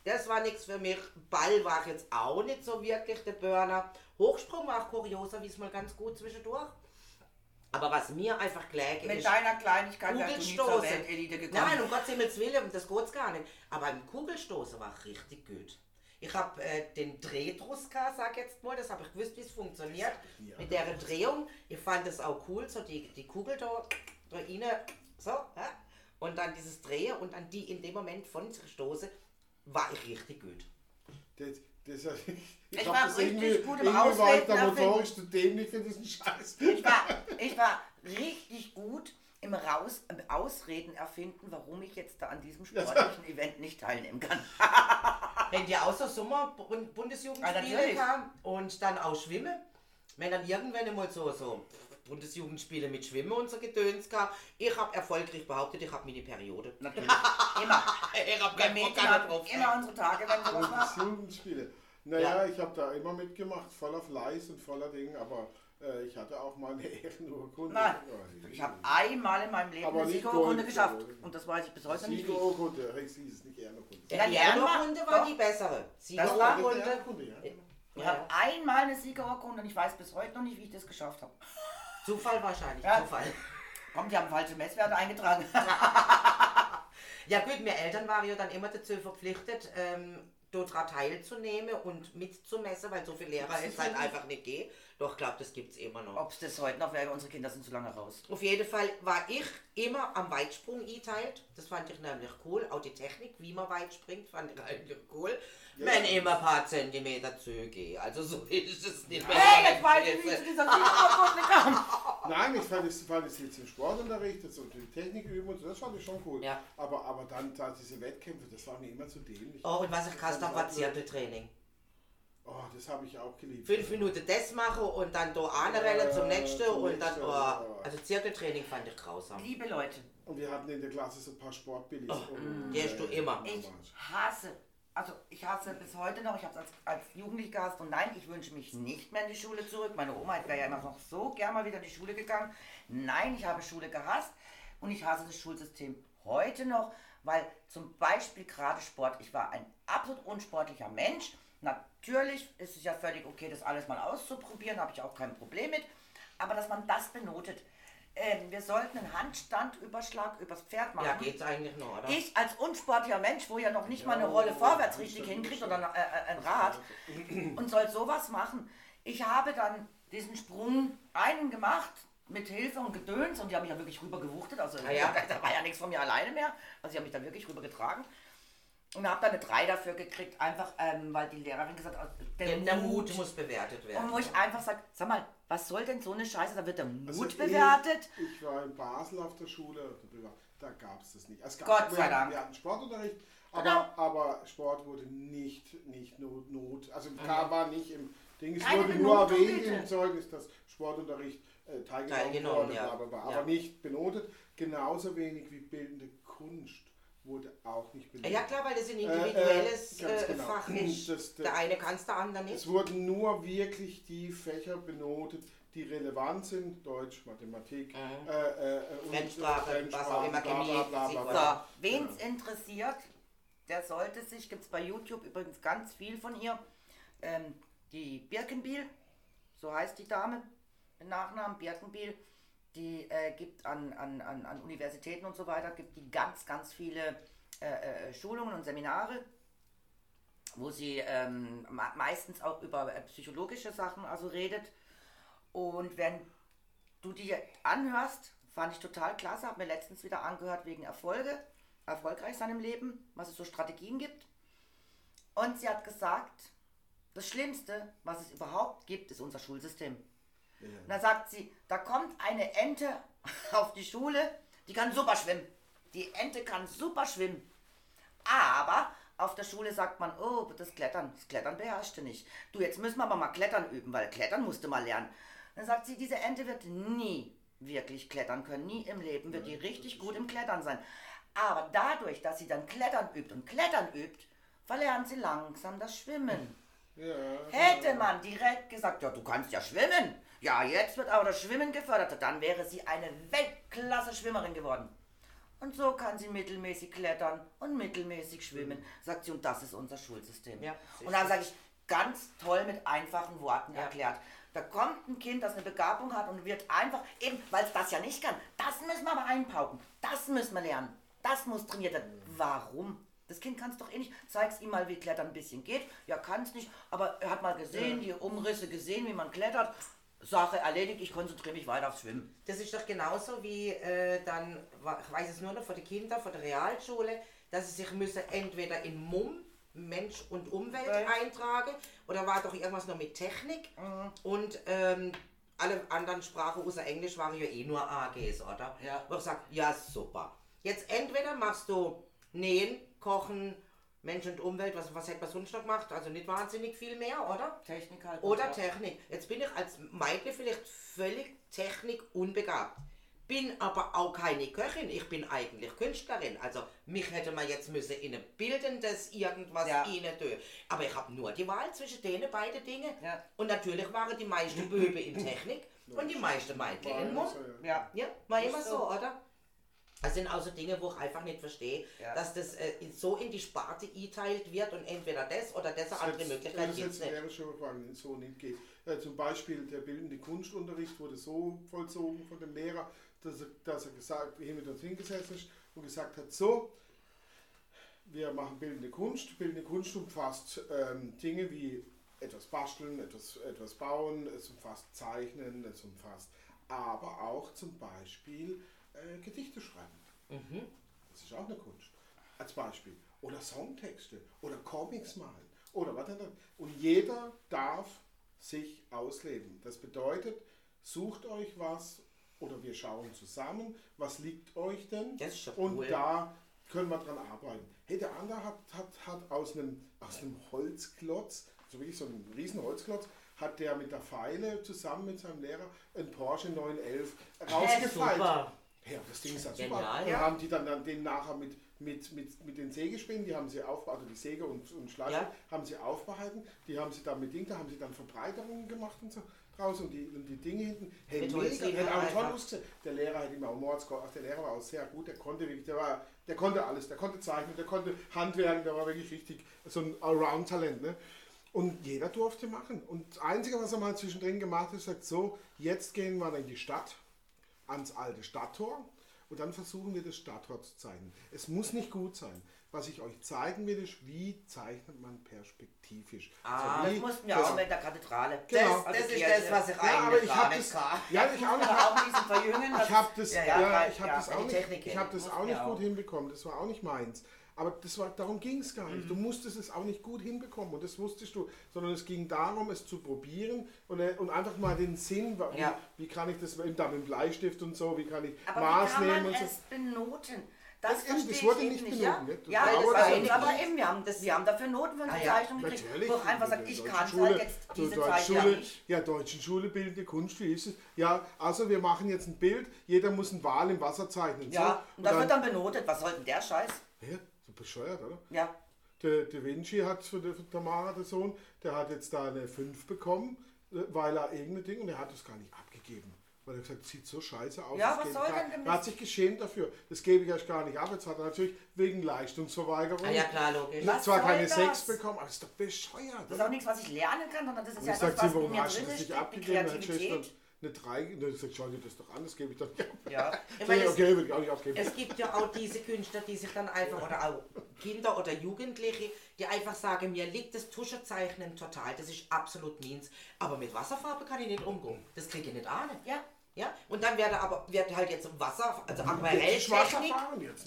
Das war nichts für mich. Ball war ich jetzt auch nicht so wirklich der Burner. Hochsprung war auch kurioser, wie es mal ganz gut zwischendurch. Aber was mir einfach gelegen Mit ist, deiner Kleinigkeit wärst du nie zur Kugelstoßen. Weltelite gekommen. Nein, um Gottes Himmels Willen, das geht's gar nicht. Aber im Kugelstoßen war ich richtig gut. Ich habe äh, den Drehdruss gehabt, sag jetzt mal, das habe ich gewusst, wie es funktioniert. Mit der Drehung, ich fand es auch cool, so die, die Kugel da, da rein, so, ja? und dann dieses Drehen und dann die in dem Moment von sich stoßen, war ich richtig gut. Das, das, ich Ich war das richtig gut im irgendwie war ich Ausreden da erfinden. motorisch zu dämlich für diesen Scheiß. Ich war, ich war richtig gut im Raus, im Ausreden erfinden, warum ich jetzt da an diesem sportlichen Event nicht teilnehmen kann. Wenn die auch so Ah, Sommer-Bundesjugendspiele natürlich. kamen und dann auch Schwimmen, wenn dann irgendwann mal so, so Bundesjugendspiele mit Schwimmen und so Gedöns gehabt, ich habe erfolgreich behauptet, ich habe meine Periode. Natürlich. Immer. Ich habe Mädchen haben immer unsere Tage, wenn sowas war. Bundesjugendspiele. Naja, ich habe da immer mitgemacht, voller Fleiß und voller Ding, aber äh, ich hatte auch mal eine Ehrenurkunde. Nein, Ja, ich habe einmal in meinem Leben Aber eine Siegerurkunde geschafft. Und das weiß ich bis heute nicht. Siegerurkunde, heißt hieß es nicht Ehrenurkunde. Ja, Die Ehrenrunde war doch. die bessere. Siegerurkunde. Ehrenurkunde, ja. Ich habe einmal eine Siegerurkunde und ich weiß bis heute noch nicht, wie ich das geschafft habe. Zufall wahrscheinlich, Ja. Zufall. Komm, die haben falsche Messwerte eingetragen. Ja gut, wir Eltern waren ja dann immer dazu verpflichtet, ähm, daran teilzunehmen und mitzumessen, weil so viele Lehrer es halt einfach nicht geht. Doch, ich glaube, das gibt es immer noch. Ob es das heute noch wäre, unsere Kinder sind zu lange raus. Auf jeden Fall war ich immer am Weitsprung eingeteilt. Das fand ich nämlich cool. Auch die Technik, wie man weit springt, fand ich eigentlich cool. Wenn immer ein paar Zentimeter zöge. Also so ist es nicht. Hey, jetzt weiß ich, wie ich zu dieser kam. Nein, ich fand es, fand es jetzt im Sportunterricht, und die Technik üben und so, das fand ich schon cool. Ja. Aber, aber dann da diese Wettkämpfe, das war mir immer zu dämlich. Oh, und was ich gehasst habe, war Zirkeltraining. Oh, das habe ich auch geliebt. Fünf Minuten das machen und dann da anrennen zum Ja, nächsten zum und dann, nächsten, oh, ja. also Zirkeltraining fand ich grausam. Liebe Leute, Und wir hatten in der Klasse so ein paar Sportbillis. und, die hast du immer. ich hasse, also ich hasse bis heute noch, ich habe es als, als Jugendlich gehasst und nein, ich wünsche mich nicht mehr in die Schule zurück. Meine Oma wäre ja immer noch so gern mal wieder in die Schule gegangen. Nein, ich habe Schule gehasst und ich hasse das Schulsystem heute noch, weil zum Beispiel gerade Sport, ich war ein absolut unsportlicher Mensch. Natürlich ist es ja völlig okay, das alles mal auszuprobieren, habe ich auch kein Problem mit. Aber dass man das benotet, ähm, wir sollten einen Handstandüberschlag übers Pferd machen. Ja, geht's eigentlich noch, oder? Ich als unsportlicher Mensch, wo ja noch nicht mal eine Rolle vorwärts richtig hinkriegt oder ein, äh, ein Rad und soll sowas machen. Ich habe dann diesen Sprung einen gemacht mit Hilfe und Gedöns und die haben mich ja wirklich rüber gewuchtet. Also Ah ja. da war ja nichts von mir alleine mehr. Also sie haben mich dann wirklich rüber getragen. Und habe dann eine 3 dafür gekriegt, einfach ähm, weil die Lehrerin gesagt hat, der, Der, der Mut muss bewertet werden. Und wo ich einfach sage, sag mal, was soll denn so eine Scheiße, da wird der Mut Also ich- bewertet. Ich war in Basel auf der Schule, da gab es das nicht. Es gab, Gott wir sei hatten- Dank. Wir hatten Sportunterricht, aber, Genau. aber Sport wurde nicht, nicht Not, Not also K war nicht im Ding, es wurde nur erwähnt im Zeugnis, dass Sportunterricht äh, teilgenommen, Teilgenommen, wurde, ja. bla, bla, Ja. aber nicht benotet. Genauso wenig wie bildende Kunst wurde auch nicht benotet. ja klar, weil das ein Äh, individuelles äh, äh, genau. Fach ist. Das- das- der eine kann es, der andere nicht. Es wurden nur wirklich die Fächer benotet, die relevant sind, Deutsch, Mathematik, äh, äh, Mhm. Fremdsprache, was auch immer, Chemie, bla. So, wen es interessiert, der sollte sich, gibt es bei YouTube übrigens ganz viel von ihr, ähm, die Birkenbiel, so heißt die Dame, Nachnamen Birkenbiel, die äh, gibt an, an, an, an Universitäten und so weiter, gibt die ganz, ganz viele äh, äh, Schulungen und Seminare, wo sie ähm, me- meistens auch über äh, psychologische Sachen also redet. Und wenn du die anhörst, fand ich total klasse. Habe mir letztens wieder angehört wegen Erfolge, erfolgreich sein im Leben, was es so Strategien gibt. Und sie hat gesagt, das Schlimmste, was es überhaupt gibt, ist unser Schulsystem. Und da sagt sie, da kommt eine Ente auf die Schule, die kann super schwimmen. Die Ente kann super schwimmen. Aber auf der Schule sagt man, oh, das Klettern, das Klettern beherrschte nicht. Du, jetzt müssen wir aber mal Klettern üben, weil Klettern musste mal lernen. Dann sagt sie, diese Ente wird nie wirklich klettern können. Nie im Leben wird die richtig gut im Klettern sein. Aber dadurch, dass sie dann Klettern übt und Klettern übt, verlernt sie langsam das Schwimmen. Ja. Hätte man direkt gesagt, ja, du kannst ja schwimmen. Ja, jetzt wird aber das Schwimmen gefördert. Dann wäre sie eine Weltklasse-Schwimmerin geworden. Und so kann sie mittelmäßig klettern und mittelmäßig schwimmen, sagt sie. Und das ist unser Schulsystem. Ja, und dann sage ich, ganz toll mit einfachen Worten erklärt. Da kommt ein Kind, das eine Begabung hat und wird einfach, eben weil es das ja nicht kann, das müssen wir aber einpauken. Das müssen wir lernen. Das muss trainiert werden. Warum? Das Kind kann es doch eh nicht. Zeig's ihm mal, wie Klettern ein bisschen geht. Ja, kann es nicht, aber er hat mal gesehen, die Umrisse gesehen, wie man klettert. Sache erledigt, ich konzentriere mich weiter aufs Schwimmen. Das ist doch genauso wie äh, dann, ich weiß es nur noch von den Kindern, von der Realschule, dass sie sich müssen entweder in MUM, Mensch und Umwelt Ja. eintragen, oder war doch irgendwas noch mit Technik und ähm, alle anderen Sprachen außer Englisch waren ja eh nur AGs, oder? Ja. Wo ich sag, ja super. Jetzt entweder machst du Nähen, Kochen, Mensch und Umwelt, was, was hätte man sonst noch gemacht? Also nicht wahnsinnig viel mehr, oder? Technik halt. Oder. Technik. Jetzt bin ich als Mädchen vielleicht völlig Technik unbegabt. Bin aber auch keine Köchin, ich bin eigentlich Künstlerin. Also mich hätte man jetzt müssen in ein bildendes irgendwas Ja. rein tun. Aber ich habe nur die Wahl zwischen denen beiden Dingen. Ja. Und natürlich waren die meisten Böbe in Technik und die meisten War in Mund. ja. Ja. Ja, war Ist immer so. so, oder? Das sind also Dinge, wo ich einfach nicht verstehe, Ja. dass das äh, so in die Sparte eingeteilt wird und entweder das oder das eine andere Möglichkeit das gibt es nicht. wäre schon gefallen, so nicht geht. Äh, zum Beispiel der bildende Kunstunterricht wurde so vollzogen von dem Lehrer, dass er, dass er gesagt, hier mit uns hingesetzt ist und gesagt hat, so, wir machen bildende Kunst. Bildende Kunst umfasst ähm, Dinge wie etwas basteln, etwas, etwas bauen, es umfasst Zeichnen, es umfasst aber auch zum Beispiel äh, Gedichte schreiben. Das ist auch eine Kunst. Als Beispiel. Oder Songtexte oder Comics malen. Oder was denn? Und jeder darf sich ausleben. Das bedeutet, sucht euch was oder wir schauen zusammen, was liegt euch denn? Und cool. da können wir dran arbeiten. Hey, der andere hat, hat, hat aus, einem, aus einem Holzklotz, so wirklich so einem riesen Holzklotz, hat der mit der Feile zusammen mit seinem Lehrer einen Porsche 911 rausgefeilt. super. Ja, das Ding ist ja super. Genial. Ja. haben die dann, dann den nachher mit, mit, mit, mit den Sägespinnen, die haben sie aufbehalten, also die Säge und, und Schleife, Ja. haben sie aufbehalten, die haben sie dann mit Ding, da haben sie dann Verbreiterungen gemacht und so draus und die, und die Dinge hinten. Hey, mega, hätte auch toll ausgesehen. Der Lehrer hat immer auch Mords Ach, der Lehrer war auch sehr gut, der konnte wirklich, der war, der konnte alles, der konnte zeichnen, der konnte handwerken, der war wirklich richtig so ein Allround-Talent, ne? Und jeder durfte machen. Und das Einzige, was er mal zwischendrin gemacht hat, ist, sagt so, jetzt gehen wir in die Stadt, ans alte Stadttor und dann versuchen wir das Stadttor zu zeichnen. Es muss nicht gut sein. Was ich euch zeigen will, ist, wie zeichnet man perspektivisch. Ah, also Das mussten wir das- auch mit der Kathedrale. Genau. Das, Also das ist Kirche. das, was ich Ja, aber ich habe das, ja, ich auch nicht. Ich habe das, ja, ja, ich habe ja, das auch nicht, ich kennen, das auch nicht gut hinbekommen. Das war auch nicht meins. Aber das war, darum ging es gar nicht. Du musstest es auch nicht gut hinbekommen und das wusstest du, sondern es ging darum, es zu probieren und, äh, und einfach mal den Sinn, wie, Ja. wie kann ich das mit, da mit dem Bleistift und so, wie kann ich Aber Maß wie kann nehmen man und so. es benoten? Das, Das eben, das wurde ich nicht benoten, Ja, nicht? Das ja war das aber war eben, aber eben, wir haben, das, wir haben dafür Noten für unsere Ah ja, Zeichnung gekriegt, Natürlich. wo ich einfach der ich kann Schule, halt jetzt diese ja Schule. Ja, deutschen Schule bildende Kunst, wie ist es? Ja, also wir machen jetzt ein Bild, jeder muss einen Wal im Wasser zeichnen. Ja, so, und das wird dann benotet. Was soll denn der Scheiß? Ja, bescheuert, oder? Ja, Der, der Vinci hat für, der, Tamara, der Sohn, der hat jetzt da eine 5 bekommen, äh, weil er irgendein Ding und er hat das gar nicht abgegeben. Weil er gesagt hat, sieht so scheiße aus. Ja, was soll gar- denn damit? Er hat sich geschämt dafür. Das gebe ich euch gar nicht ab. Jetzt hat er natürlich wegen Leistungsverweigerung Ah ja, klar, logisch. Was zwar soll keine das? 6 bekommen, aber das ist doch bescheuert. das ist auch nichts, was ich lernen kann, sondern das ist Und ja das, sie, was in warum mir hast drin das nicht abgegeben? Hat sie Kreativität. Eine 3 und dann sagt, schau dir das doch an, das gebe ich doch nicht ab. Ja, Ich meine, Okay, will ich auch nicht abgeben. Es gibt ja auch diese Künstler, die sich dann einfach, oder auch Kinder oder Jugendliche, die einfach sagen, mir liegt das Tuschezeichnen total, das ist absolut meins. Aber mit Wasserfarbe kann ich nicht umgehen. Das kriege ich nicht an. ja. Ja, und dann wird aber wird halt jetzt Wasser, also Aquarelltechnik?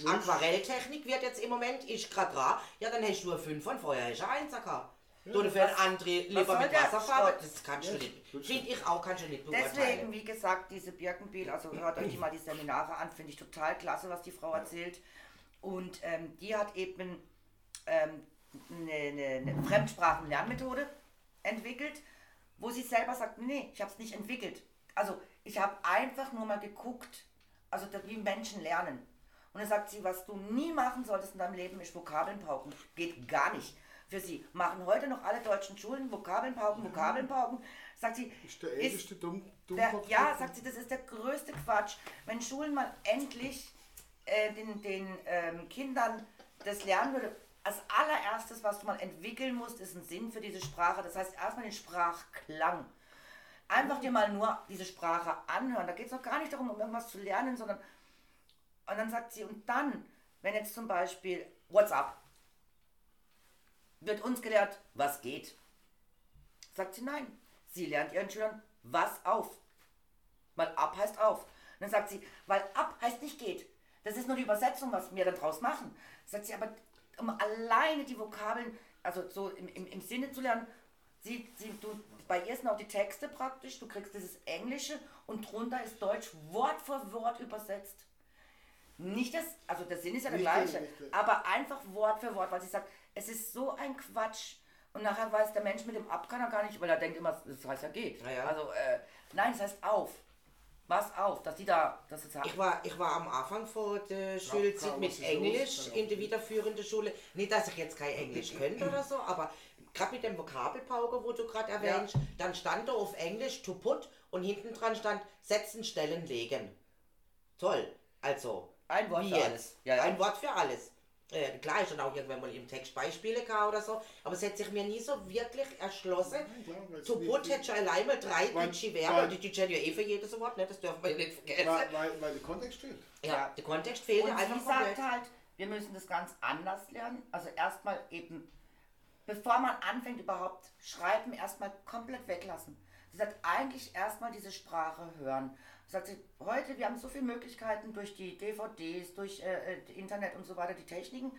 Aquarelltechnik wird jetzt im Moment, ich grad dran, ja dann hättest du nur 5 von vorher hättest du 1 gehabt. Oder für ein André lieber mit der Wasser fahren, Schrott? das kannst du nicht. Finde ich auch, kannst du nicht Deswegen, wie gesagt, diese Birkenbiel, also hört euch mal die Seminare an, finde ich total klasse, was die Frau erzählt. Und ähm, die hat eben ähm, eine, eine, eine Fremdsprachenlernmethode entwickelt, wo sie selber sagt, nee, ich habe es nicht entwickelt. Also ich habe einfach nur mal geguckt, also wie Menschen lernen. Und dann sagt sie, was du nie machen solltest in deinem Leben, ist Vokabeln pauken. Geht gar nicht. Für sie machen heute noch alle deutschen Schulen Vokabeln pauken, Vokabeln pauken. Sagt sie, Ist der ist älteste Dumm, der, Dummkopf. ja, sagt sie, das ist der größte Quatsch. Wenn Schulen mal endlich äh, den, den ähm, Kindern das lernen würde, als allererstes, was du mal entwickeln musst, ist ein Sinn für diese Sprache. Das heißt erstmal den Sprachklang. Einfach dir mal nur diese Sprache anhören. Da geht es auch gar nicht darum, um irgendwas zu lernen, sondern. Und dann sagt sie, und dann, wenn jetzt zum Beispiel WhatsApp, wird uns gelehrt, was geht. Sagt sie nein. Sie lernt ihren Schülern was auf. Weil ab heißt auf. Und dann sagt sie, weil ab heißt nicht geht. Das ist nur die Übersetzung, was wir da draus machen. Sagt sie, aber um alleine die Vokabeln, also so im, im, im Sinne zu lernen, sie, sie, du, bei ihr sind auch die Texte praktisch, du kriegst dieses Englische und drunter ist Deutsch Wort für Wort übersetzt. Nicht das, also der Sinn ist ja der gleiche, aber einfach Wort für Wort, weil sie sagt, es ist so ein Quatsch. Und nachher weiß der Mensch mit dem Ab kann er gar nicht, weil er denkt immer, das heißt ja geht. Ja, ja. Also, äh, nein, das heißt auf. Was auf, dass die da, das ist Ich war, ich war am Anfang von der Schulzeit mit? Englisch Ja. in der weiterführenden Schule. Nicht, dass ich jetzt kein Englisch könnte oder so, aber gerade mit dem Vokabelpauke, wo du gerade erwähnst, dann stand da auf Englisch to put und hinten dran stand setzen, stellen, legen. Toll. Also, Ein Wort wie für alles. Ja, ja. Ein Wort für alles. Äh, klar, ich dann auch irgendwann mal im Text Beispiele gehabt oder so, aber es hat sich mir nie so wirklich erschlossen. nicht- put hätte schon allein mal drei Deutsche Verben, die Deutsche ja eh für jedes Wort, ne? das dürfen wir nicht vergessen. Weil, weil, weil der Kontext fehlt. Ja, der Kontext fehlt Und einfach sie sagt halt, wir müssen das ganz anders lernen. Also erstmal eben, bevor man anfängt überhaupt, schreiben erstmal komplett weglassen. Sie sagt eigentlich erstmal diese Sprache hören. Sagt sie, heute, wir haben so viele Möglichkeiten durch die DVDs, durch äh, äh, Internet und so weiter, die Techniken.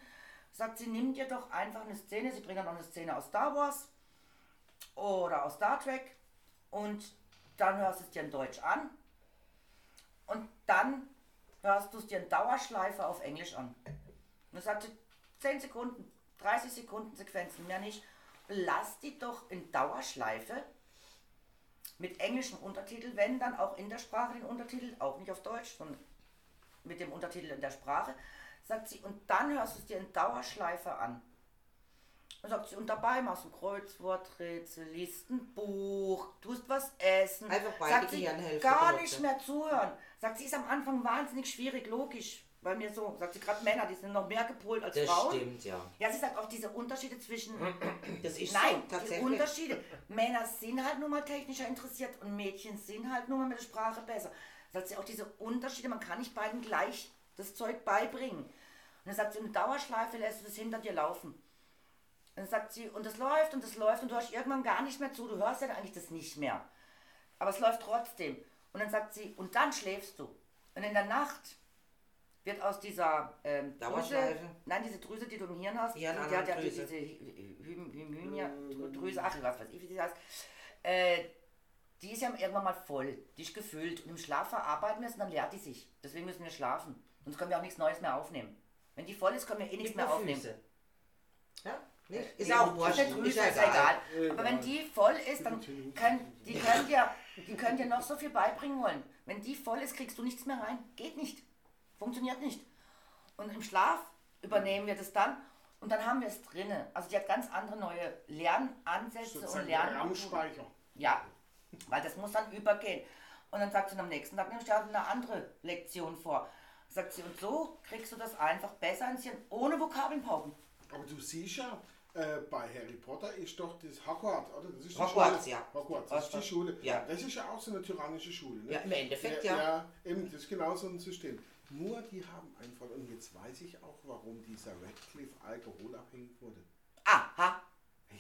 Sagt sie, nimm dir doch einfach eine Szene, sie bringen noch eine Szene aus Star Wars oder aus Star Trek und dann hörst du es dir in Deutsch an und dann hörst du es dir in Dauerschleife auf Englisch an. Und dann sagt sie 10 Sekunden, 30 Sekunden Sequenzen, mehr nicht. Lass die doch in Dauerschleife mit englischem Untertitel, wenn dann auch in der Sprache den Untertitel, auch nicht auf Deutsch, sondern mit dem Untertitel in der Sprache, sagt sie, und dann hörst du es dir in Dauerschleife an. Und sagt sie, und dabei machst du Kreuzworträtsel, liest ein Buch, tust was essen. Einfach beide sagt sie, gar nicht mehr zuhören. Sagt sie, ist am Anfang wahnsinnig schwierig, logisch. Bei mir so, sagt sie, gerade Männer, die sind noch mehr gepolt als Das Frauen. stimmt, ja. Ja, sie sagt auch diese Unterschiede zwischen. Das ist Nein, so, die tatsächlich. Unterschiede. Männer sind halt nur mal technischer interessiert und Mädchen sind halt nur mal mit der Sprache besser. Sagt sie auch diese Unterschiede, man kann nicht beiden gleich das Zeug beibringen. Und dann sagt sie, in Dauerschleife lässt du das hinter dir laufen. Und dann sagt sie, und es läuft und es läuft und du hörst irgendwann gar nicht mehr zu, du hörst ja eigentlich das nicht mehr. Aber es läuft trotzdem. Und dann sagt sie, und dann schläfst du. Und in der Nacht wird aus dieser ähm, Drüse, nein, diese Drüse, die du im Hirn hast, die, die hat ja diese Hy- Hy- Drüse, ach, was weiß ich, wie die heißt, äh, die ist ja irgendwann mal voll, die ist gefüllt. Und im Schlaf verarbeiten wir es und dann leert die sich. Deswegen müssen wir schlafen. Sonst können wir auch nichts Neues mehr aufnehmen. Wenn die voll ist, können wir eh nichts mehr aufnehmen. Ja, nicht? Ist Nee, auch wurscht. Drüse Ist ja ist ja egal. Egal. Aber wenn die voll ist, dann können die können dir, die können dir noch so viel beibringen wollen. Wenn die voll ist, kriegst du nichts mehr rein. Geht nicht. Funktioniert nicht. Und im Schlaf übernehmen wir das dann und dann haben wir es drinne. Also die hat ganz andere neue Lernansätze und Sozusagen Lern. RAM-Speicher. Ja, weil das muss dann übergehen. Und dann sagt sie am nächsten Tag, nimm dir eine andere Lektion vor. Sagt sie, und so kriegst du das einfach besser ins Hirn, ohne Vokabeln pauken. Aber du siehst ja, äh, bei Harry Potter ist doch das Hogwarts, oder? Das ist die Hogwarts, Schule. ja. Hogwarts, das ist die Schule. Ja. Das ist ja auch so eine tyrannische Schule. Ne? Ja, im Endeffekt, ja. ja. Ja, eben, das ist genau so ein System. Nur die haben einfach, und jetzt weiß ich auch, warum dieser Radcliffe alkoholabhängig wurde. Aha,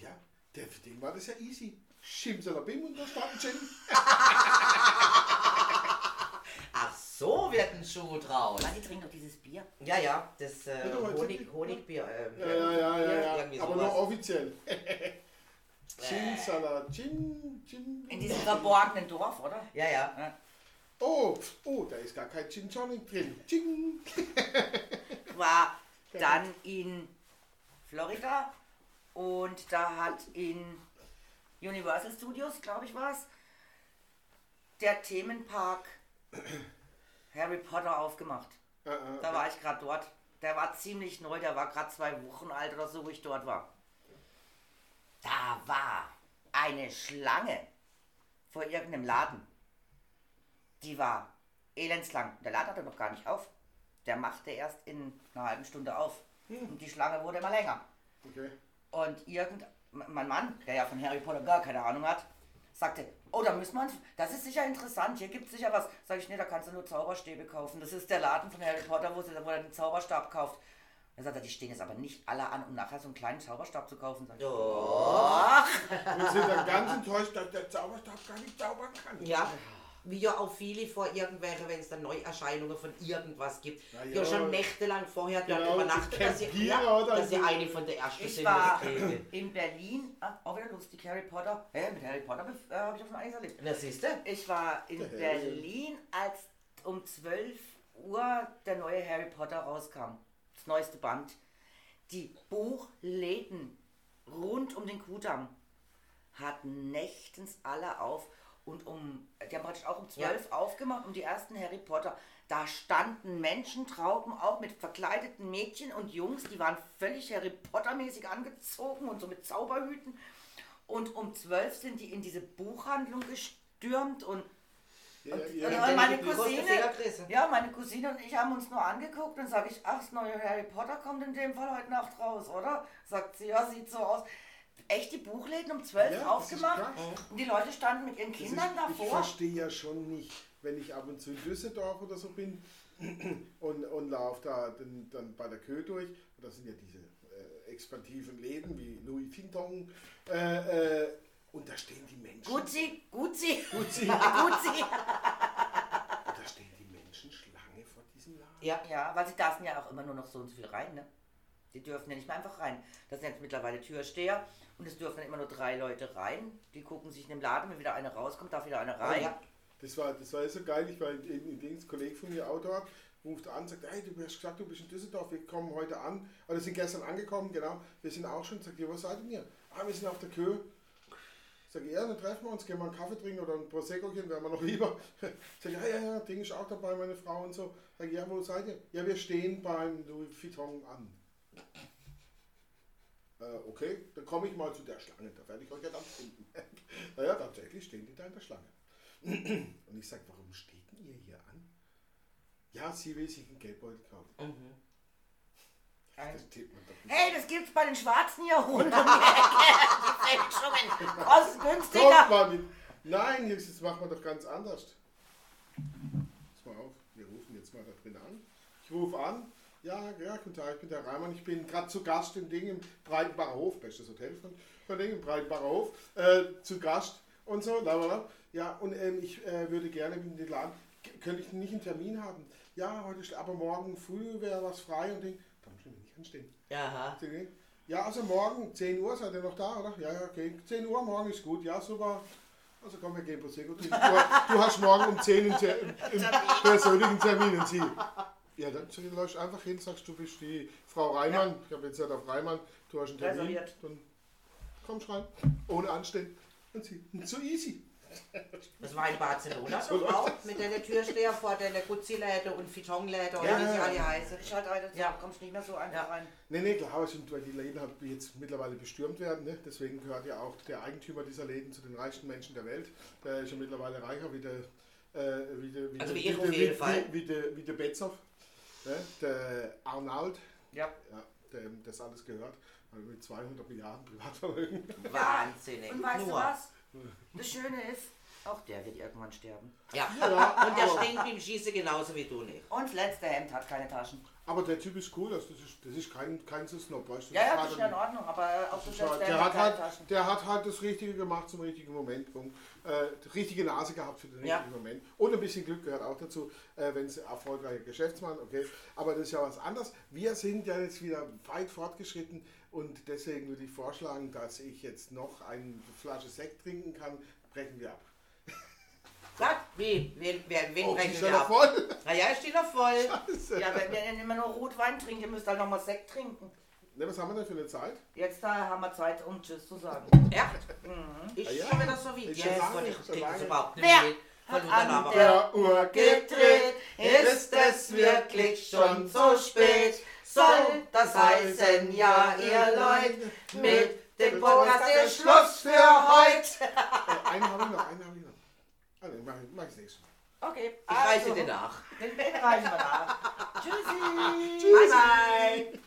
Ja, der, für den war das ja easy. Schimsalabim und da stand ein Gin. so wird ein Schuh draus. Mann, die trinken doch dieses Bier. Ja, ja, das äh, Ja, Honig, Honigbier. ähm, Ja, ja, ja, ja, ja. Irgendwie Aber sowas. nur offiziell. Gin-Salat, Gin, Gin. In diesem verborgenen Dorf, oder? Ja, ja. Oh, oh, da ist gar kein Gin Tonic drin. Gin. War dann in Florida und da hat in Universal Studios, glaube ich, war es, der Themenpark Harry Potter aufgemacht. Äh, äh, Da war ich gerade dort. Der war ziemlich neu, der war gerade zwei Wochen alt oder so, wo ich dort war. Da war eine Schlange vor irgendeinem Laden. Die war elendslang. Der Laden hatte noch gar nicht auf. Der machte erst in einer halben Stunde auf. Und die Schlange wurde immer länger. Okay. Und irgend, mein Mann, der ja von Harry Potter gar keine Ahnung hat, sagte, oh, da müssen wir, uns- das ist sicher interessant, hier gibt es sicher was. Sag ich, nee, da kannst du nur Zauberstäbe kaufen. Das ist der Laden von Harry Potter, wo, sie, wo er den Zauberstab kauft. Er sagt er, die stehen jetzt aber nicht alle an, um nachher so einen kleinen Zauberstab zu kaufen. Sag ich, Wir sind dann ganz enttäuscht, dass der Zauberstab gar nicht zaubern kann. Ja, wie ja auch viele vor irgendwelche, wenn es dann Neuerscheinungen von irgendwas gibt, ja, ja. schon nächtelang vorher dort Genau, übernachtet, dass sie, ja, dass sie so. eine von der ersten Ich sind. war die kriegen. in Berlin, ah, auch wieder lustig, Harry Potter. Hä, mit Harry Potter äh, habe ich auch schon einiges erlebt. Na, siehst du? Ich war in Der. Berlin, als um 12 Uhr der neue Harry Potter rauskam. Das neueste Band. Die Buchläden rund um den Kudamm hatten nächtens alle auf und um, die haben praktisch auch um 12 aufgemacht, um die ersten Harry Potter. Da standen Menschentrauben auch mit verkleideten Mädchen und Jungs, die waren völlig Harry Potter-mäßig angezogen und so mit Zauberhüten. Und um 12 sind die in diese Buchhandlung gestürmt und Ja, und, ja, und ja. meine Cousine, ja, meine Cousine und ich haben uns nur angeguckt und sage ich, ach, das neue Harry Potter kommt in dem Fall heute Nacht raus, oder? Sagt sie, ja, sieht so aus. Echt die Buchläden um 12 Ja, aufgemacht und die Leute standen mit ihren Kindern ist, ich davor. verstehe ja schon nicht, wenn ich ab und zu in Düsseldorf oder so bin und, und laufe da dann, dann bei der Kö durch, und das sind ja diese äh, expansiven Läden wie Louis Vuitton, äh, äh, und da stehen die Menschen. Gucci, Gucci, Gucci. Gucci. Da stehen die Menschen Schlange vor diesem Laden. Ja, Ja, weil sie dürfen ja auch immer nur noch so und so viel rein, ne? Die dürfen ja nicht mehr einfach rein. Das sind jetzt mittlerweile Türsteher und es dürfen dann immer nur drei Leute rein. Die gucken sich in dem Laden, wenn wieder eine rauskommt, darf wieder eine rein. ja. Das war, das war so geil, ich war in, in, in Kollege von mir, Autor, ruft an, sagt, hey, du hast gesagt, du bist in Düsseldorf, wir kommen heute an, oder sind gestern angekommen, genau, wir sind auch schon, sagt ihr, was seid ihr? Ah, wir sind auf der Kö. Sag ich, ja, dann treffen wir uns, gehen wir einen Kaffee trinken oder ein Proseccochen, wären wir noch lieber. Sag ich, ja, ja, ja, Ding ist auch dabei, meine Frau und so. Sag ich, ja, wo seid ihr? Ja, wir stehen beim Louis Vuitton an. Äh, okay, dann komme ich mal zu der Schlange, da werde ich euch ja dann finden. naja, tatsächlich stehen die da in der Schlange. Und ich sage, warum steht denn ihr hier an? Ja, sie will sich einen Geldbeutel kaufen. Mhm. Das steht man doch nicht. Hey, das gibt's bei den Schwarzen hier rund um die Ecke. Die Fälschungen. Kommt Kostengünstiger. mal mit. Nein, jetzt das machen wir doch ganz anders. Pass mal auf, wir rufen jetzt mal da drin an. Ich rufe an. Ja, ja, guten Tag, ich bin der Reimann. Ich bin gerade zu Gast im Ding im Breitenbacher Hof, bestes Hotel von, von Ding im Breitenbacher Hof, äh, zu Gast und so. La, la, la. Ja, und ähm, ich äh, würde gerne in den Laden. Könnte ich nicht einen Termin haben? Ja, heute, aber morgen früh wäre was frei und Ding. Da muss ich mir nicht anstehen. Aha. Ja, also morgen, 10 Uhr, seid ihr noch da, oder? Ja, ja, okay. 10 Uhr, morgen ist gut. Ja, super. Also komm, wir gehen Prosecco. Du, du hast morgen um 10 einen, Ter- einen persönlichen Termin und sie. Ja, dann läufst du einfach hin, sagst du bist die Frau Reimann. Ich habe jetzt ja auf Reimann, du hast einen Termin. Reserviert. Dann kommst rein, ohne Anstehen. Und sie, so easy. Das war in Barcelona So doch auch mit der Türsteher vor der Gucci-Läde und oder Ja, wie sie ja, alle ja. heißen. Ich eine, Ja. ja. kommst nicht mehr so einfach Ja. rein. Nee, nee, klar, sind, weil die Läden halt jetzt mittlerweile bestürmt werden. Ne? Deswegen gehört ja auch der Eigentümer dieser Läden zu den reichsten Menschen der Welt. Der ist ja mittlerweile reicher wie der, äh, wie der, wie Also der, wie ich wie auf der, jeden wie, Fall. Wie, wie der, wie der Betzow. Ne? Der Arnold, Ja. ja, dem das alles gehört. Mit 200 Milliarden Privatvermögen. Wahnsinnig. Und weißt du Nur. was? Das Schöne ist, Auch der wird irgendwann sterben. Ja. Ja, Und der stinkt beim Schießen genauso wie du nicht. Und das letzte Hemd hat keine Taschen. Aber der Typ ist cool, das ist, das ist kein, kein so Snob, weißt du? Ja, ja, das ist ja in Ordnung, aber auch das nicht. letzte der, hat halt, der hat halt das Richtige gemacht zum richtigen Moment. Punkt. Äh, die richtige Nase gehabt für den Ja. richtigen Moment. Und ein bisschen Glück gehört auch dazu, äh, wenn es erfolgreicher Geschäftsmann, okay. Aber das ist ja was anderes. Wir sind ja jetzt wieder weit fortgeschritten und deswegen würde ich vorschlagen, dass ich jetzt noch eine Flasche Sekt trinken kann. Brechen wir ab. Sag, wie? Wen, wen, wen Oh, brechen wir ja noch ab? voll. Naja, ist die noch voll. Scheiße. Ja, wenn ihr immer nur Rotwein trinkt, ihr müsst halt nochmal Sekt trinken. Ne, was haben wir denn für eine Zeit? Jetzt da haben wir Zeit, um Tschüss zu sagen. Ja. Ist Ah, ja. schon wieder so wie Ist jetzt. schon lange, ich krieg das überhaupt nicht Wer hat an Name. der Uhr gedreht? Ist es wirklich schon so spät? Soll das heißen, ja, ihr Leute, mit dem Podcast ist Schluss für heute. Äh, einen habe ich noch, einen habe ich noch. Ah, den mach ich, mach ich nächstes Mal. Okay, Ich reiche dir nach. Den, den reichen wir nach. Tschüssi. Bye, bye.